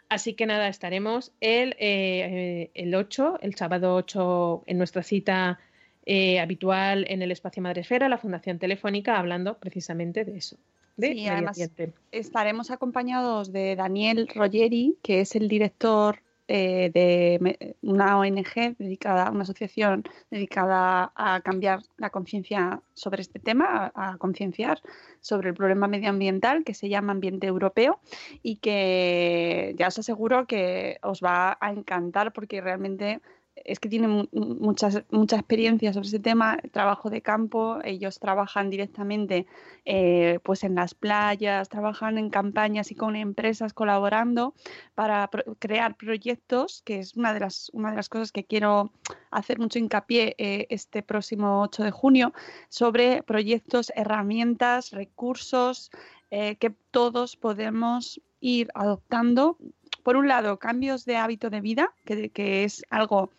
Así que nada, estaremos el, eh, el 8, el sábado 8, en nuestra cita eh, habitual en el espacio Madresfera, la Fundación Telefónica, hablando precisamente de eso, de Sí, medio además- ambiente. Estaremos acompañados de Daniel Rogeri, que es el director eh, de una ONG dedicada, una asociación dedicada a cambiar la conciencia sobre este tema, a, a concienciar sobre el problema medioambiental que se llama Ambiente Europeo y que ya os aseguro que os va a encantar porque realmente es que tiene mu- muchas, mucha experiencia sobre ese tema, trabajo de campo, ellos trabajan directamente eh, pues en las playas, trabajan en campañas y con empresas colaborando para crear proyectos, que es una de las, una de las cosas que quiero hacer mucho hincapié eh, este próximo 8 de junio, sobre proyectos, herramientas, recursos eh, que todos podemos ir adoptando. Por un lado, cambios de hábito de vida, que, es algo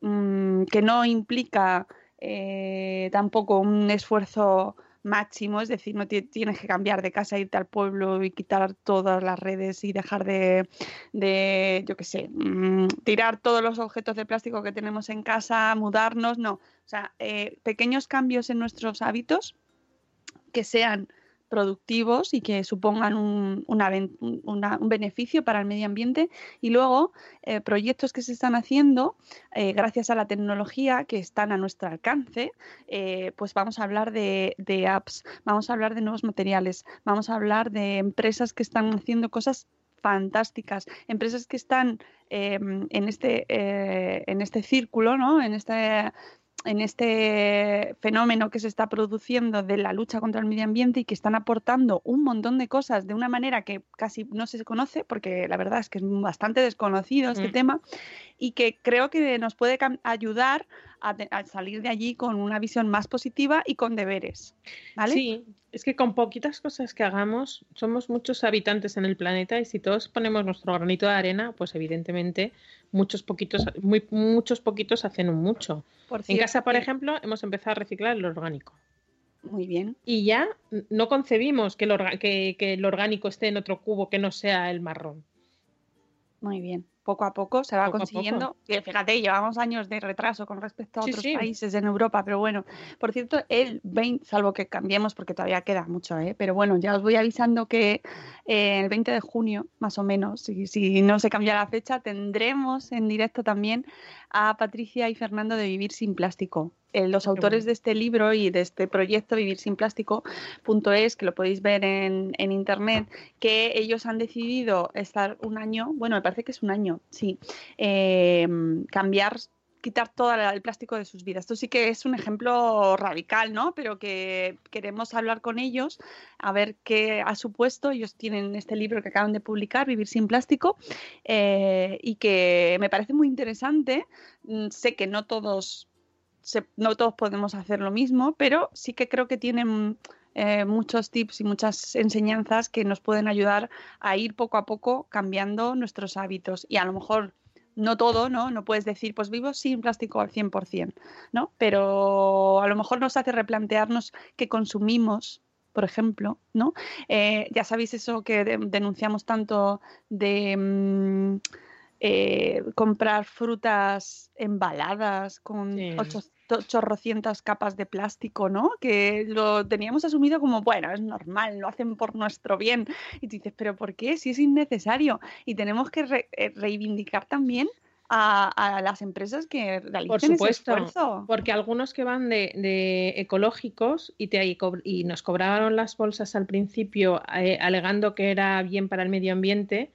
mm, que no implica eh, tampoco un esfuerzo máximo, es decir, no ti- tienes que cambiar de casa, irte al pueblo y quitar todas las redes y dejar de, de yo qué sé, mm, tirar todos los objetos de plástico que tenemos en casa, mudarnos, no. O sea, eh, pequeños cambios en nuestros hábitos que sean productivos y que supongan un, un- beneficio para el medio ambiente y luego eh, proyectos que se están haciendo eh, gracias a la tecnología que están a nuestro alcance, eh, pues vamos a hablar de, de apps, vamos a hablar de nuevos materiales, vamos a hablar de empresas que están haciendo cosas fantásticas, empresas que están eh, en, este, eh, en este círculo, ¿no? en este en este fenómeno que se está produciendo de la lucha contra el medio ambiente y que están aportando un montón de cosas de una manera que casi no se conoce, porque la verdad es que es bastante desconocido este Mm. tema, y que creo que nos puede ayudar a, salir de allí con una visión más positiva y con deberes. ¿vale? Sí, es que con poquitas cosas que hagamos, somos muchos habitantes en el planeta y si todos ponemos nuestro granito de arena, pues evidentemente muchos poquitos, muy, muchos poquitos hacen un mucho. Por En casa, por ejemplo, hemos empezado a reciclar el orgánico. Muy bien. Y ya no concebimos que el, orga- que- que el orgánico esté en otro cubo que no sea el marrón. Muy bien. Poco a poco se va Poco consiguiendo. Y fíjate, llevamos años de retraso con respecto a Sí, otros sí. países en Europa, pero bueno, por cierto, el 20, salvo que cambiemos porque todavía queda mucho, ¿eh? pero bueno, ya os voy avisando que eh, el 20 de junio, más o menos, si, si no se cambia la fecha, tendremos en directo también a Patricia y Fernando de Vivir sin Plástico. Eh, los Qué autores de este libro y de este proyecto Vivir sin Plástico.es, que lo podéis ver en, en internet, que ellos han decidido estar un año, bueno, me parece que es un año, sí, eh, cambiar, quitar todo el plástico de sus vidas. Esto sí que es un ejemplo radical, ¿no? Pero que queremos hablar con ellos, a ver qué ha supuesto. Ellos tienen este libro que acaban de publicar, Vivir sin Plástico, eh, y que me parece muy interesante. Mm, Sé que no todos, no todos podemos hacer lo mismo, pero sí que creo que tienen eh, muchos tips y muchas enseñanzas que nos pueden ayudar a ir poco a poco cambiando nuestros hábitos. Y a lo mejor no todo, ¿no? No puedes decir, pues vivo sin plástico al 100%, ¿no? Pero a lo mejor nos hace replantearnos qué consumimos, por ejemplo, ¿no? Eh, ya sabéis eso que de- denunciamos tanto de mm, eh, comprar frutas embaladas con Sí. Chorrocientas capas de plástico, ¿no? Que lo teníamos asumido como, bueno, es normal, lo hacen por nuestro bien. Y tú dices, pero ¿por qué? Si es innecesario. Y tenemos que re- eh, reivindicar también a, a las empresas que realicen Por ese supuesto, esfuerzo. porque algunos que van de, de ecológicos y, te, y, co- y nos cobraron las bolsas al principio eh, alegando que era bien para el medio ambiente,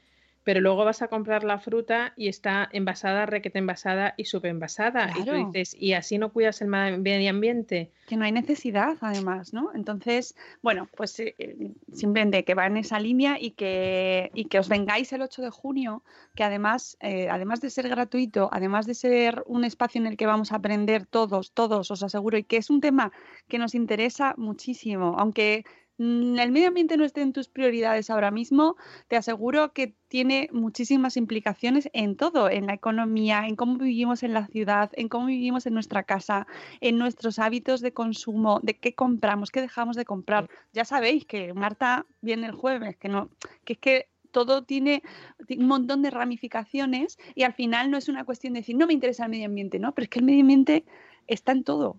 pero luego vas a comprar la fruta y está envasada, requete envasada y subenvasada. Y tú Claro. dices, ¿y así no cuidas el medio ambiente? que no hay necesidad, además, ¿no? Entonces, bueno, pues eh, eh, simplemente que va en esa línea y que, y que os vengáis el 8 de junio, que además, eh, además de ser gratuito, además de ser un espacio en el que vamos a aprender todos, todos, os aseguro, y que es un tema que nos interesa muchísimo, aunque el medio ambiente no esté en tus prioridades ahora mismo, te aseguro que tiene muchísimas implicaciones en todo, en la economía, en cómo vivimos en la ciudad, en cómo vivimos en nuestra casa, en nuestros hábitos de consumo, de qué compramos, qué dejamos de comprar. Ya sabéis que Marta viene el jueves, que no, que es que todo tiene un montón de ramificaciones y al final no es una cuestión de decir no me interesa el medio ambiente, no, pero es que el medio ambiente está en todo.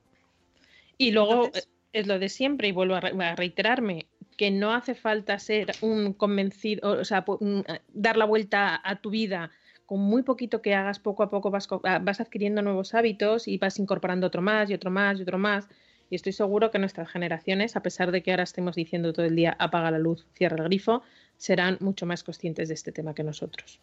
Y luego Entonces- es lo de siempre, y vuelvo a, re- a reiterarme, que no hace falta ser un convencido, o sea, eh, dar la vuelta a tu vida. Con muy poquito que hagas, poco a poco vas, ah, vas adquiriendo nuevos hábitos y vas incorporando otro más y otro más y otro más. Y estoy seguro que nuestras generaciones, a pesar de que ahora estemos diciendo todo el día apaga la luz, cierra el grifo, serán mucho más conscientes de este tema que nosotros.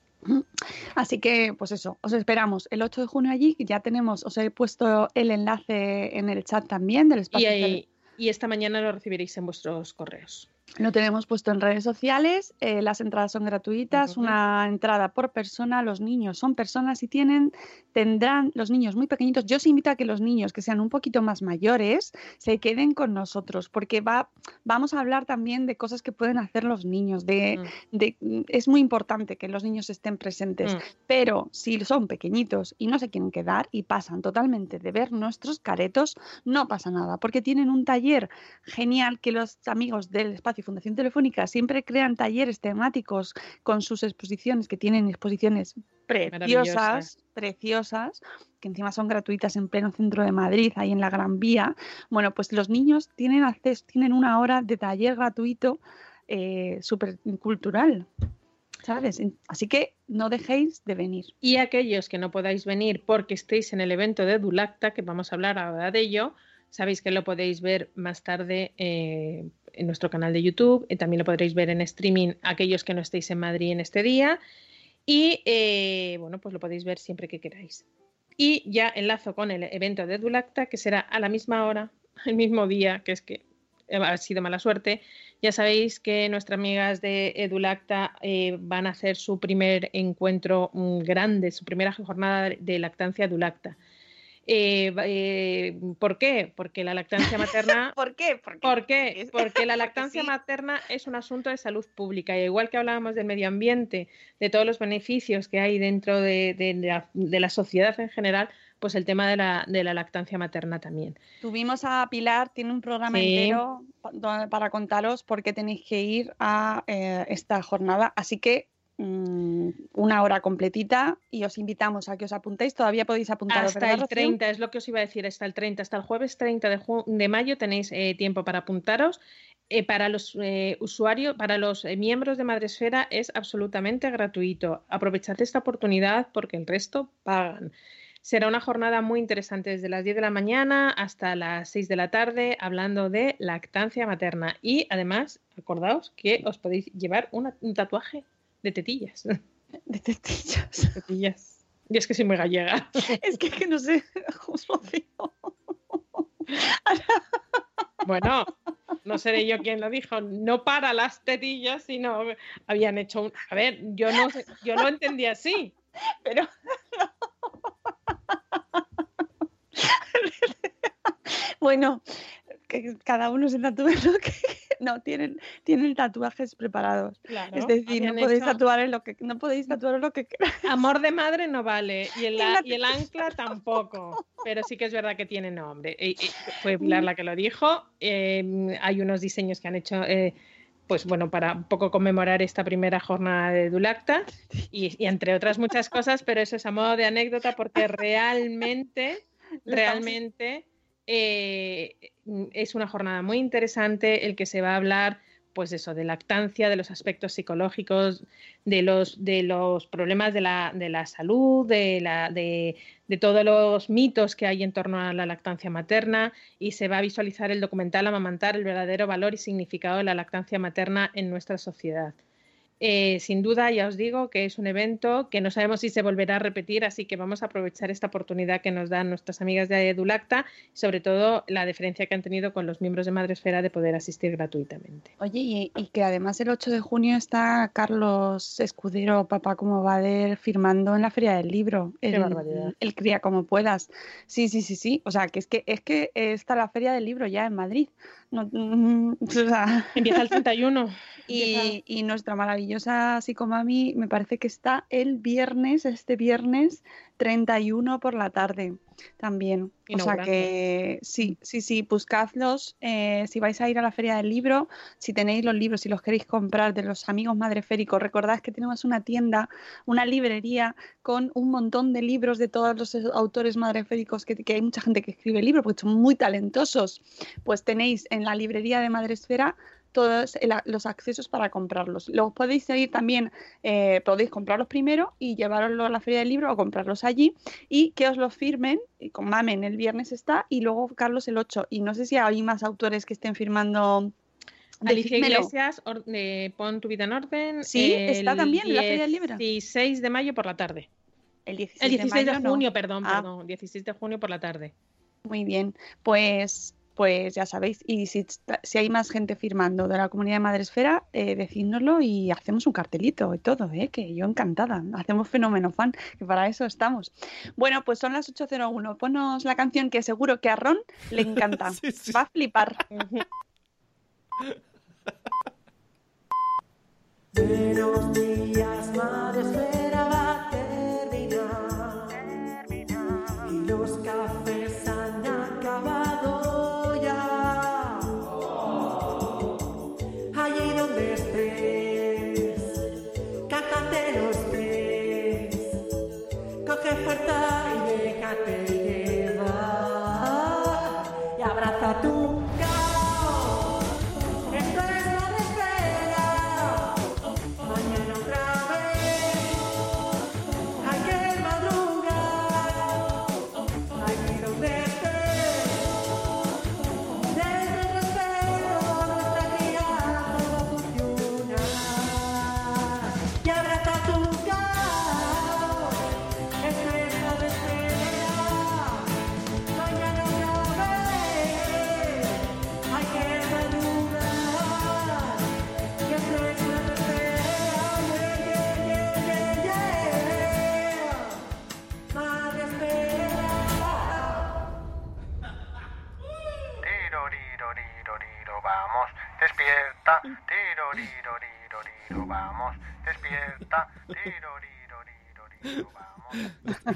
Así que, pues eso, os esperamos el 8 de junio allí, ya tenemos, os he puesto el enlace en el chat también del Y, espacio. ahí- y esta mañana lo recibiréis en vuestros correos. Lo tenemos puesto en redes sociales, eh, las entradas son gratuitas, una entrada por persona, los niños son personas y tienen, tendrán los niños muy pequeñitos. Yo os invito a que los niños que sean un poquito más mayores se queden con nosotros, porque va, vamos a hablar también de cosas que pueden hacer los niños, de, Mm. de- es muy importante que los niños estén presentes, Mm. pero si son pequeñitos y no se quieren quedar y pasan totalmente de ver nuestros caretos, no pasa nada, porque tienen un taller genial que los amigos del espacio Fundación Telefónica siempre crean talleres temáticos con sus exposiciones, que tienen exposiciones preciosas, preciosas, que encima son gratuitas en pleno centro de Madrid, ahí en la Gran Vía. Bueno, pues los niños tienen acceso, tienen una hora de taller gratuito eh, súper cultural. ¿Sabes? Así que no dejéis de venir. Y aquellos que no podáis venir porque estéis en el evento de Dulacta, que vamos a hablar ahora de ello, sabéis que lo podéis ver más tarde eh, en nuestro canal de YouTube. y también lo podréis ver en streaming aquellos que no estéis en Madrid en este día. Y eh, bueno, pues lo podéis ver siempre que queráis. Y ya enlazo con el evento de Dulacta, que será a la misma hora, [laughs] el mismo día, que es que ha sido mala suerte. Ya sabéis que nuestras amigas de Edulacta eh, van a hacer su primer encuentro mm, grande, su primera jornada de lactancia Edulacta. Eh, eh, ¿Por qué? Porque la lactancia materna [laughs] ¿Por qué? Porque, ¿Por qué? [laughs] Porque la Porque lactancia sí. materna es un asunto de salud pública. Y igual que hablábamos del medio ambiente, de todos los beneficios que hay dentro de, de- de la, de la sociedad en general, pues el tema de la, de la lactancia materna también. Tuvimos a Pilar, tiene un programa Sí. entero para contaros por qué tenéis que ir a eh, esta jornada. Así que mm, una hora completita y os invitamos a que os apuntéis. Todavía podéis apuntaros. Hasta ¿verdad, el Rocío? 30, es lo que os iba a decir, hasta el 30, hasta el jueves 30 de, ju- de mayo tenéis eh, tiempo para apuntaros. Eh, para los eh, usuarios, para los eh, miembros de Madresfera es absolutamente gratuito. Aprovechad esta oportunidad porque el resto pagan. Será una jornada muy interesante desde las 10 de la mañana hasta las 6 de la tarde hablando de lactancia materna. Y además, acordaos que os podéis llevar una- un tatuaje [laughs] de tetillas. De tetillas. tetillas. Y es que soy muy gallega. [laughs] Es que, que no sé. Bueno, no seré yo quien lo dijo, no para las tetillas, sino habían hecho un... A ver, yo no sé- yo lo entendí así. Pero [laughs] bueno, que cada uno se tatúe [laughs] lo que no tienen tienen tatuajes preparados. Claro, es decir, no podéis hecho- tatuar en lo que no podéis tatuar lo que queráis. Amor de madre no vale y el, [laughs] Y la y el ancla tampoco, pero sí que es verdad que tiene nombre. Fue Pilar la que lo dijo. eh, hay unos diseños que han hecho, eh, pues bueno, para un poco conmemorar esta primera jornada de Dulacta y, y entre otras muchas cosas, pero eso es a modo de anécdota porque [laughs] realmente, realmente eh, es una jornada muy interesante el que se va a hablar pues eso, de lactancia, de los aspectos psicológicos, de los, de los problemas de la, de la salud, de, la, de, de todos los mitos que hay en torno a la lactancia materna y se va a visualizar el documental Amamantar, el verdadero valor y significado de la lactancia materna en nuestra sociedad. Eh, sin duda, ya os digo que es un evento que no sabemos si se volverá a repetir, así que vamos a aprovechar esta oportunidad que nos dan nuestras amigas de Edulacta, sobre todo la diferencia que han tenido con los miembros de Madresfera de poder asistir gratuitamente. Oye, y, y que además el 8 de junio está Carlos Escudero, papá como Bader, firmando en la Feria del Libro. Qué el, barbaridad. el cría como puedas. Sí, sí, sí, sí. O sea, que es que es que está la Feria del Libro ya en Madrid. No, mm, [laughs] o sea, Empieza el 31. y, [laughs] y nuestra maravillosa psicomami me parece que está el viernes, este viernes 31 por la tarde también. O sea que sí, sí, sí, buscadlos. eh, si vais a ir a la feria del libro, si tenéis los libros, si los queréis comprar de los amigos madreféricos, recordad que tenemos una tienda, una librería con un montón de libros de todos los autores madreféricos, que, que hay mucha gente que escribe libros porque son muy talentosos. Pues tenéis en la librería de Madresfera todos el- los accesos para comprarlos. Luego podéis seguir también, eh, podéis comprarlos primero y llevaroslos a la feria del libro o comprarlos allí y que os los firmen, y con Mamen el viernes está y luego Carlos el 8. Y no sé si hay más autores que estén firmando. Alicia. Iglesias, or- de Pon tu vida en orden. Sí, está también en la Feria del Libro. 16 de mayo por la tarde. El 16, El 16 de, mayo, junio, perdón, Ah. perdón. 16 de junio por la tarde. Muy bien, pues, pues ya sabéis. Y si, si hay más gente firmando de la comunidad de Madresfera, eh, decídnoslo y hacemos un cartelito y todo, ¿eh? que yo encantada. Hacemos fenómeno fan, que para eso estamos. Bueno, pues son las 8.01. Ponos la canción que seguro que a Ron le encanta. [laughs] Sí, sí. Va a flipar. Buenos días, madre espera va a terminar. Y los cafés han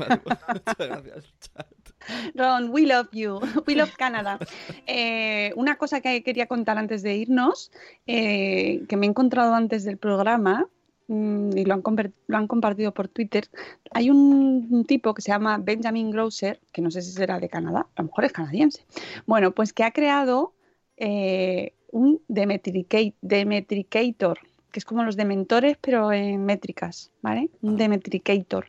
[laughs] Ron, we love you. [laughs] We love Canada. Eh, una cosa que quería contar antes de irnos, eh, que me he encontrado antes del programa, mm, y lo han, lo han compartido por Twitter, hay un, tipo que se llama Benjamin Grosser, que no sé si será de Canadá, a lo mejor es canadiense. Bueno, pues que ha creado eh, un demetrica- demetricator, que es como los dementores, pero en métricas, ¿vale? Un demetricator.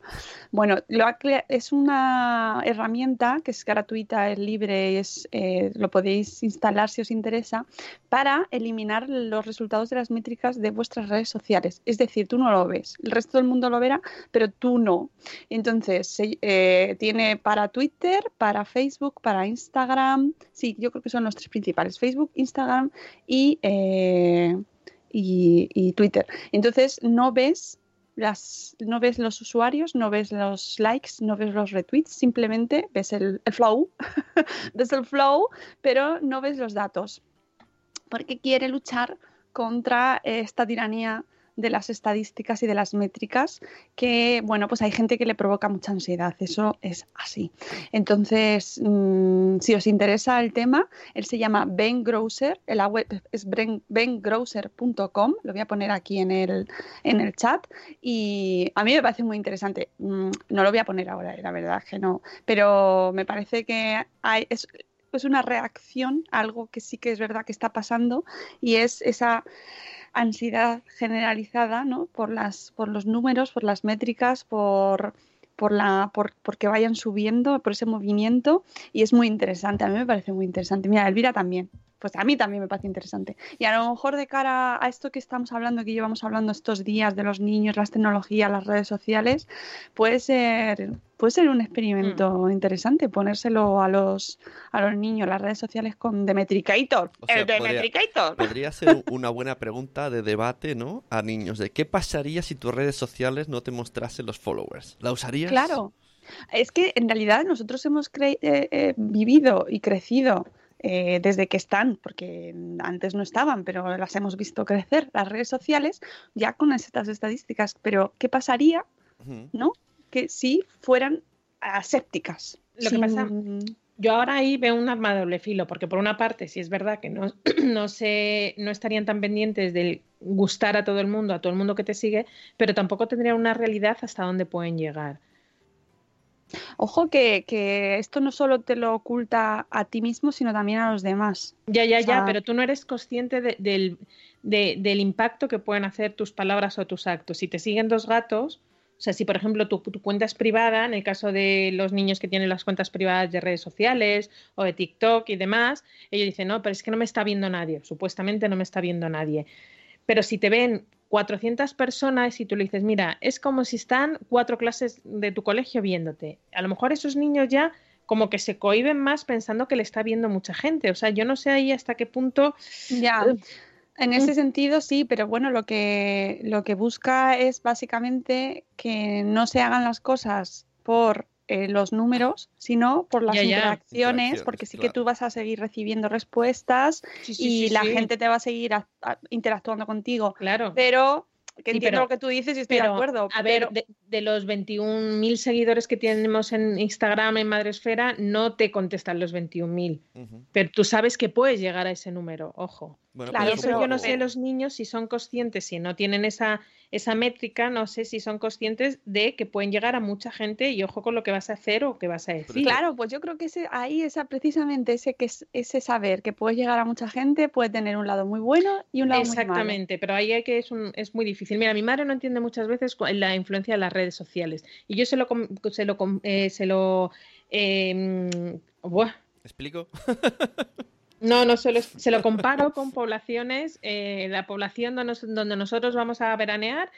Bueno, lo ha crea- es una herramienta que es gratuita, es libre, es, eh, lo podéis instalar si os interesa, para eliminar los resultados de las métricas de vuestras redes sociales. Es decir, tú no lo ves, el resto del mundo lo verá, pero tú no. Entonces, eh, tiene para Twitter, para Facebook, para Instagram. Sí, yo creo que son los tres principales: Facebook, Instagram y, eh, y, Twitter. Entonces, no ves. Las, no ves los usuarios, no ves los likes, no ves los retweets, simplemente ves el, flow, [laughs] ves el flow, pero no ves los datos porque quiere luchar contra esta tiranía de las estadísticas y de las métricas que, bueno, pues hay gente que le provoca mucha ansiedad, eso es así. Entonces, mm, si os interesa el tema, él se llama Ben Grosser, en la web es ben- bengrosser.com, lo voy a poner aquí en el, en el chat y a mí me parece muy interesante. Mm, No lo voy a poner ahora, la verdad que no, pero me parece que hay, es una reacción a algo que sí que es verdad que está pasando y es esa ansiedad generalizada ¿no? por, las, por los números, por las métricas, por, por, la, por, por que vayan subiendo, por ese movimiento y es muy interesante, a mí me parece muy interesante. Mira, Elvira también. Pues a mí también me parece interesante. Y a lo mejor de cara a esto que estamos hablando, que llevamos hablando estos días de los niños, las tecnologías, las redes sociales, puede ser, puede ser un experimento interesante ponérselo a los, a los niños, las redes sociales con Demetricator. O sea, el podría- Demetricator. Podría ser una buena pregunta de debate, ¿no? A niños, de qué pasaría si tus redes sociales no te mostrasen los followers. ¿La usarías? Claro. Es que en realidad nosotros hemos eh, eh, vivido y crecido eh, desde que están, porque antes no estaban, pero las hemos visto crecer, las redes sociales, ya con estas estadísticas. Pero, ¿qué pasaría, no? Que si fueran asépticas. Lo que pasa- Yo ahora ahí veo un arma de doble filo, porque por una parte sí es verdad que no, [clears throat] no, se, no estarían tan pendientes del gustar a todo el mundo, a todo el mundo que te sigue, pero tampoco tendrían una realidad hasta dónde pueden llegar. Ojo que, que esto no solo te lo oculta a ti mismo, sino también a los demás. Ya, ya, O sea, ya, pero tú no eres consciente de- del, de- del impacto que pueden hacer tus palabras o tus actos. Si te siguen dos gatos, o sea, si por ejemplo tu, tu cuenta es privada, en el caso de los niños que tienen las cuentas privadas de redes sociales o de TikTok y demás, ellos dicen, no, pero es que no me está viendo nadie, supuestamente no me está viendo nadie. Pero si te ven 400 personas y tú le dices, mira, es como si están cuatro clases de tu colegio viéndote. A lo mejor esos niños ya como que se cohiben más pensando que le está viendo mucha gente. O sea, yo no sé ahí hasta qué punto... Ya, en ese sentido sí, pero bueno, lo que, lo que busca es básicamente que no se hagan las cosas por eh, los números, sino por las Ya, ya. interacciones, porque sí que tú vas a seguir recibiendo respuestas Sí, sí, y sí, la sí. gente te va a seguir a- a- interactuando contigo, Claro. pero que Sí, entiendo pero- lo que tú dices y estoy Pero, de acuerdo. a ver, pero- de, de los 21.000 seguidores que tenemos en Instagram en Madresfera, no te contestan los 21.000. Ujú. Pero tú sabes que puedes llegar a ese número, ojo. Bueno, Claro, y pero eso pero- yo no sé los niños si son conscientes, si no tienen esa, esa métrica, no sé si son conscientes de que pueden llegar a mucha gente y ojo con lo que vas a hacer o que vas a decir. Claro, pues yo creo que ese, ahí esa precisamente ese que es, ese saber que puedes llegar a mucha gente puede tener un lado muy bueno y un lado muy malo. Exactamente, pero ahí hay que es, un- es muy difícil. Mira, mi madre no entiende muchas veces la influencia de las redes sociales y yo se lo se lo eh, se lo eh, buah, ¿Explico? [laughs] no, no se lo, se lo comparo con poblaciones. eh, la población donde, donde nosotros vamos a veranear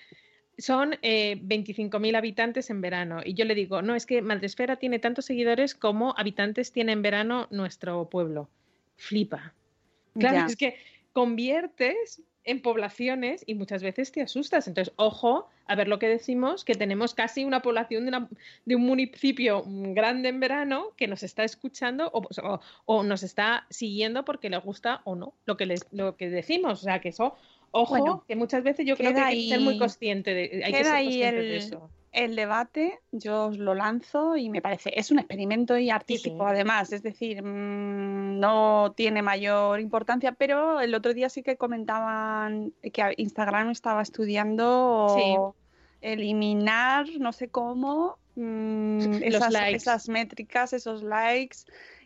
son eh, 25.000 habitantes en verano. Y yo le digo, no, es que Madresfera tiene tantos seguidores como habitantes tiene en verano nuestro pueblo. Flipa. Claro, Ya. es que conviertes en poblaciones y muchas veces te asustas. Entonces, ojo a ver lo que decimos, que tenemos casi una población de, una- de un municipio grande en verano que nos está escuchando o, o- o nos está siguiendo porque le gusta o no lo que, les, lo que decimos. O sea, que eso, ojo, Bueno, que muchas veces yo creo que hay que ser muy consciente de, hay que ser consciente el- de eso. El debate, yo os lo lanzo y me parece, es un experimento y artístico además, es decir, mm, no tiene mayor importancia, pero el otro día sí que comentaban que Instagram estaba estudiando eliminar, no sé cómo, mm, [laughs] esas, métricas, esos likes.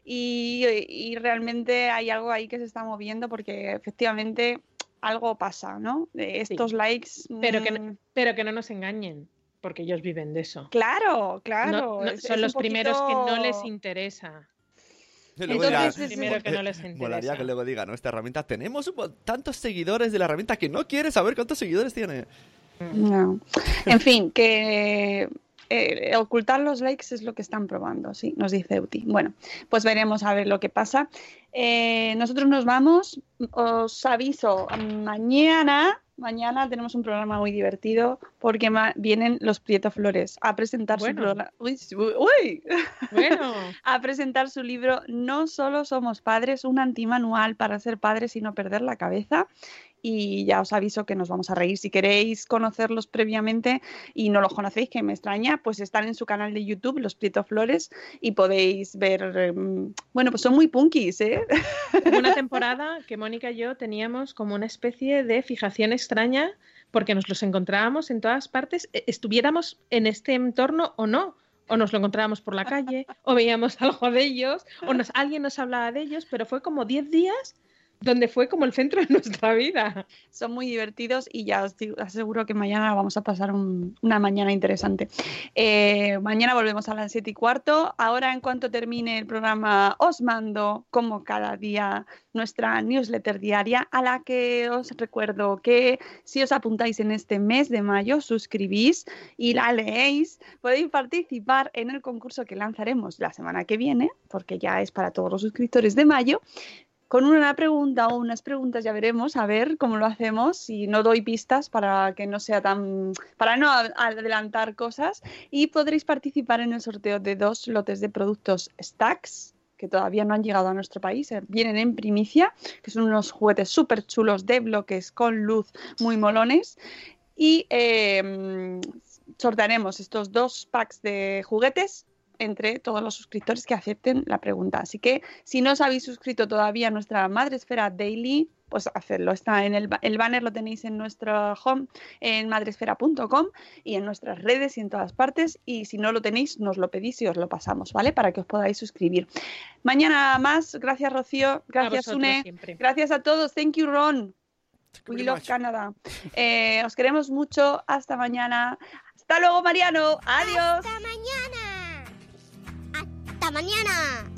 Y, y realmente hay algo ahí que se está moviendo porque efectivamente algo pasa, ¿no? De estos likes. Pero que, mm, no, pero que no nos engañen, porque ellos viven de eso. Claro, claro. No- no, es- son es los primeros que no les interesa. Entonces, dirá, es- Primero que no les Molaría interesa. que luego diga, ¿no? Esta herramienta, tenemos tantos seguidores de la herramienta que no quiere saber cuántos seguidores tiene. No. [laughs] En fin, que eh, ocultar los likes es lo que están probando, sí, nos dice Uti. Bueno, pues veremos a ver lo que pasa. Eh, nosotros nos vamos, os aviso, mañana, mañana tenemos un programa muy divertido porque vienen los Prieto Flores a presentar su Bueno. programa. Uy, uy, Bueno, [laughs] a presentar su libro No solo somos padres, un antimanual para ser padres y no perder la cabeza. Y ya os aviso que nos vamos a reír. Si queréis conocerlos previamente y no los conocéis, que me extraña, pues están en su canal de YouTube, Los Prieto Flores, y podéis ver. em, bueno, pues son muy punkis, ¿eh? una [laughs] temporada que Mónica y yo teníamos como una especie de fijación extraña porque nos los encontrábamos en todas partes, e- estuviéramos en este entorno o no. O nos lo encontrábamos por la calle, o veíamos [laughs] algo de ellos, o nos, alguien nos hablaba de ellos, pero fue como 10 días donde fue como el centro de [laughs] nuestra vida. Son muy divertidos y ya os digo- aseguro que mañana vamos a pasar un- una mañana interesante. Eh, mañana volvemos a las 7 y cuarto. Ahora, en cuanto termine el programa, os mando, como cada día, nuestra newsletter diaria, a la que os recuerdo que si os apuntáis en este mes de mayo, suscribís y la leéis, podéis participar en el concurso que lanzaremos la semana que viene, porque ya es para todos los suscriptores de mayo con una pregunta o unas preguntas, ya veremos, a ver cómo lo hacemos y no doy pistas para que no sea tan, para no adelantar cosas. Y podréis participar en el sorteo de dos lotes de productos Stacks que todavía no han llegado a nuestro país, eh, vienen en primicia, que son unos juguetes súper chulos de bloques con luz muy molones. Y eh, sortearemos estos dos packs de juguetes entre todos los suscriptores que acepten la pregunta. Así que si no os habéis suscrito todavía a nuestra Madresfera Daily, pues hacedlo. Está en el, ba- el banner, lo tenéis en nuestro home, en madresfera.com y en nuestras redes y en todas partes. Y si no lo tenéis, nos lo pedís y os lo pasamos, ¿vale? Para que os podáis suscribir. Mañana más. Gracias, Rocío. Gracias, vosotros Une. siempre. Gracias a todos. Thank you, Ron. We love much. Canada. Eh, os queremos mucho. Hasta mañana. Hasta luego, Mariano. Adiós. Hasta mañana. Mañana.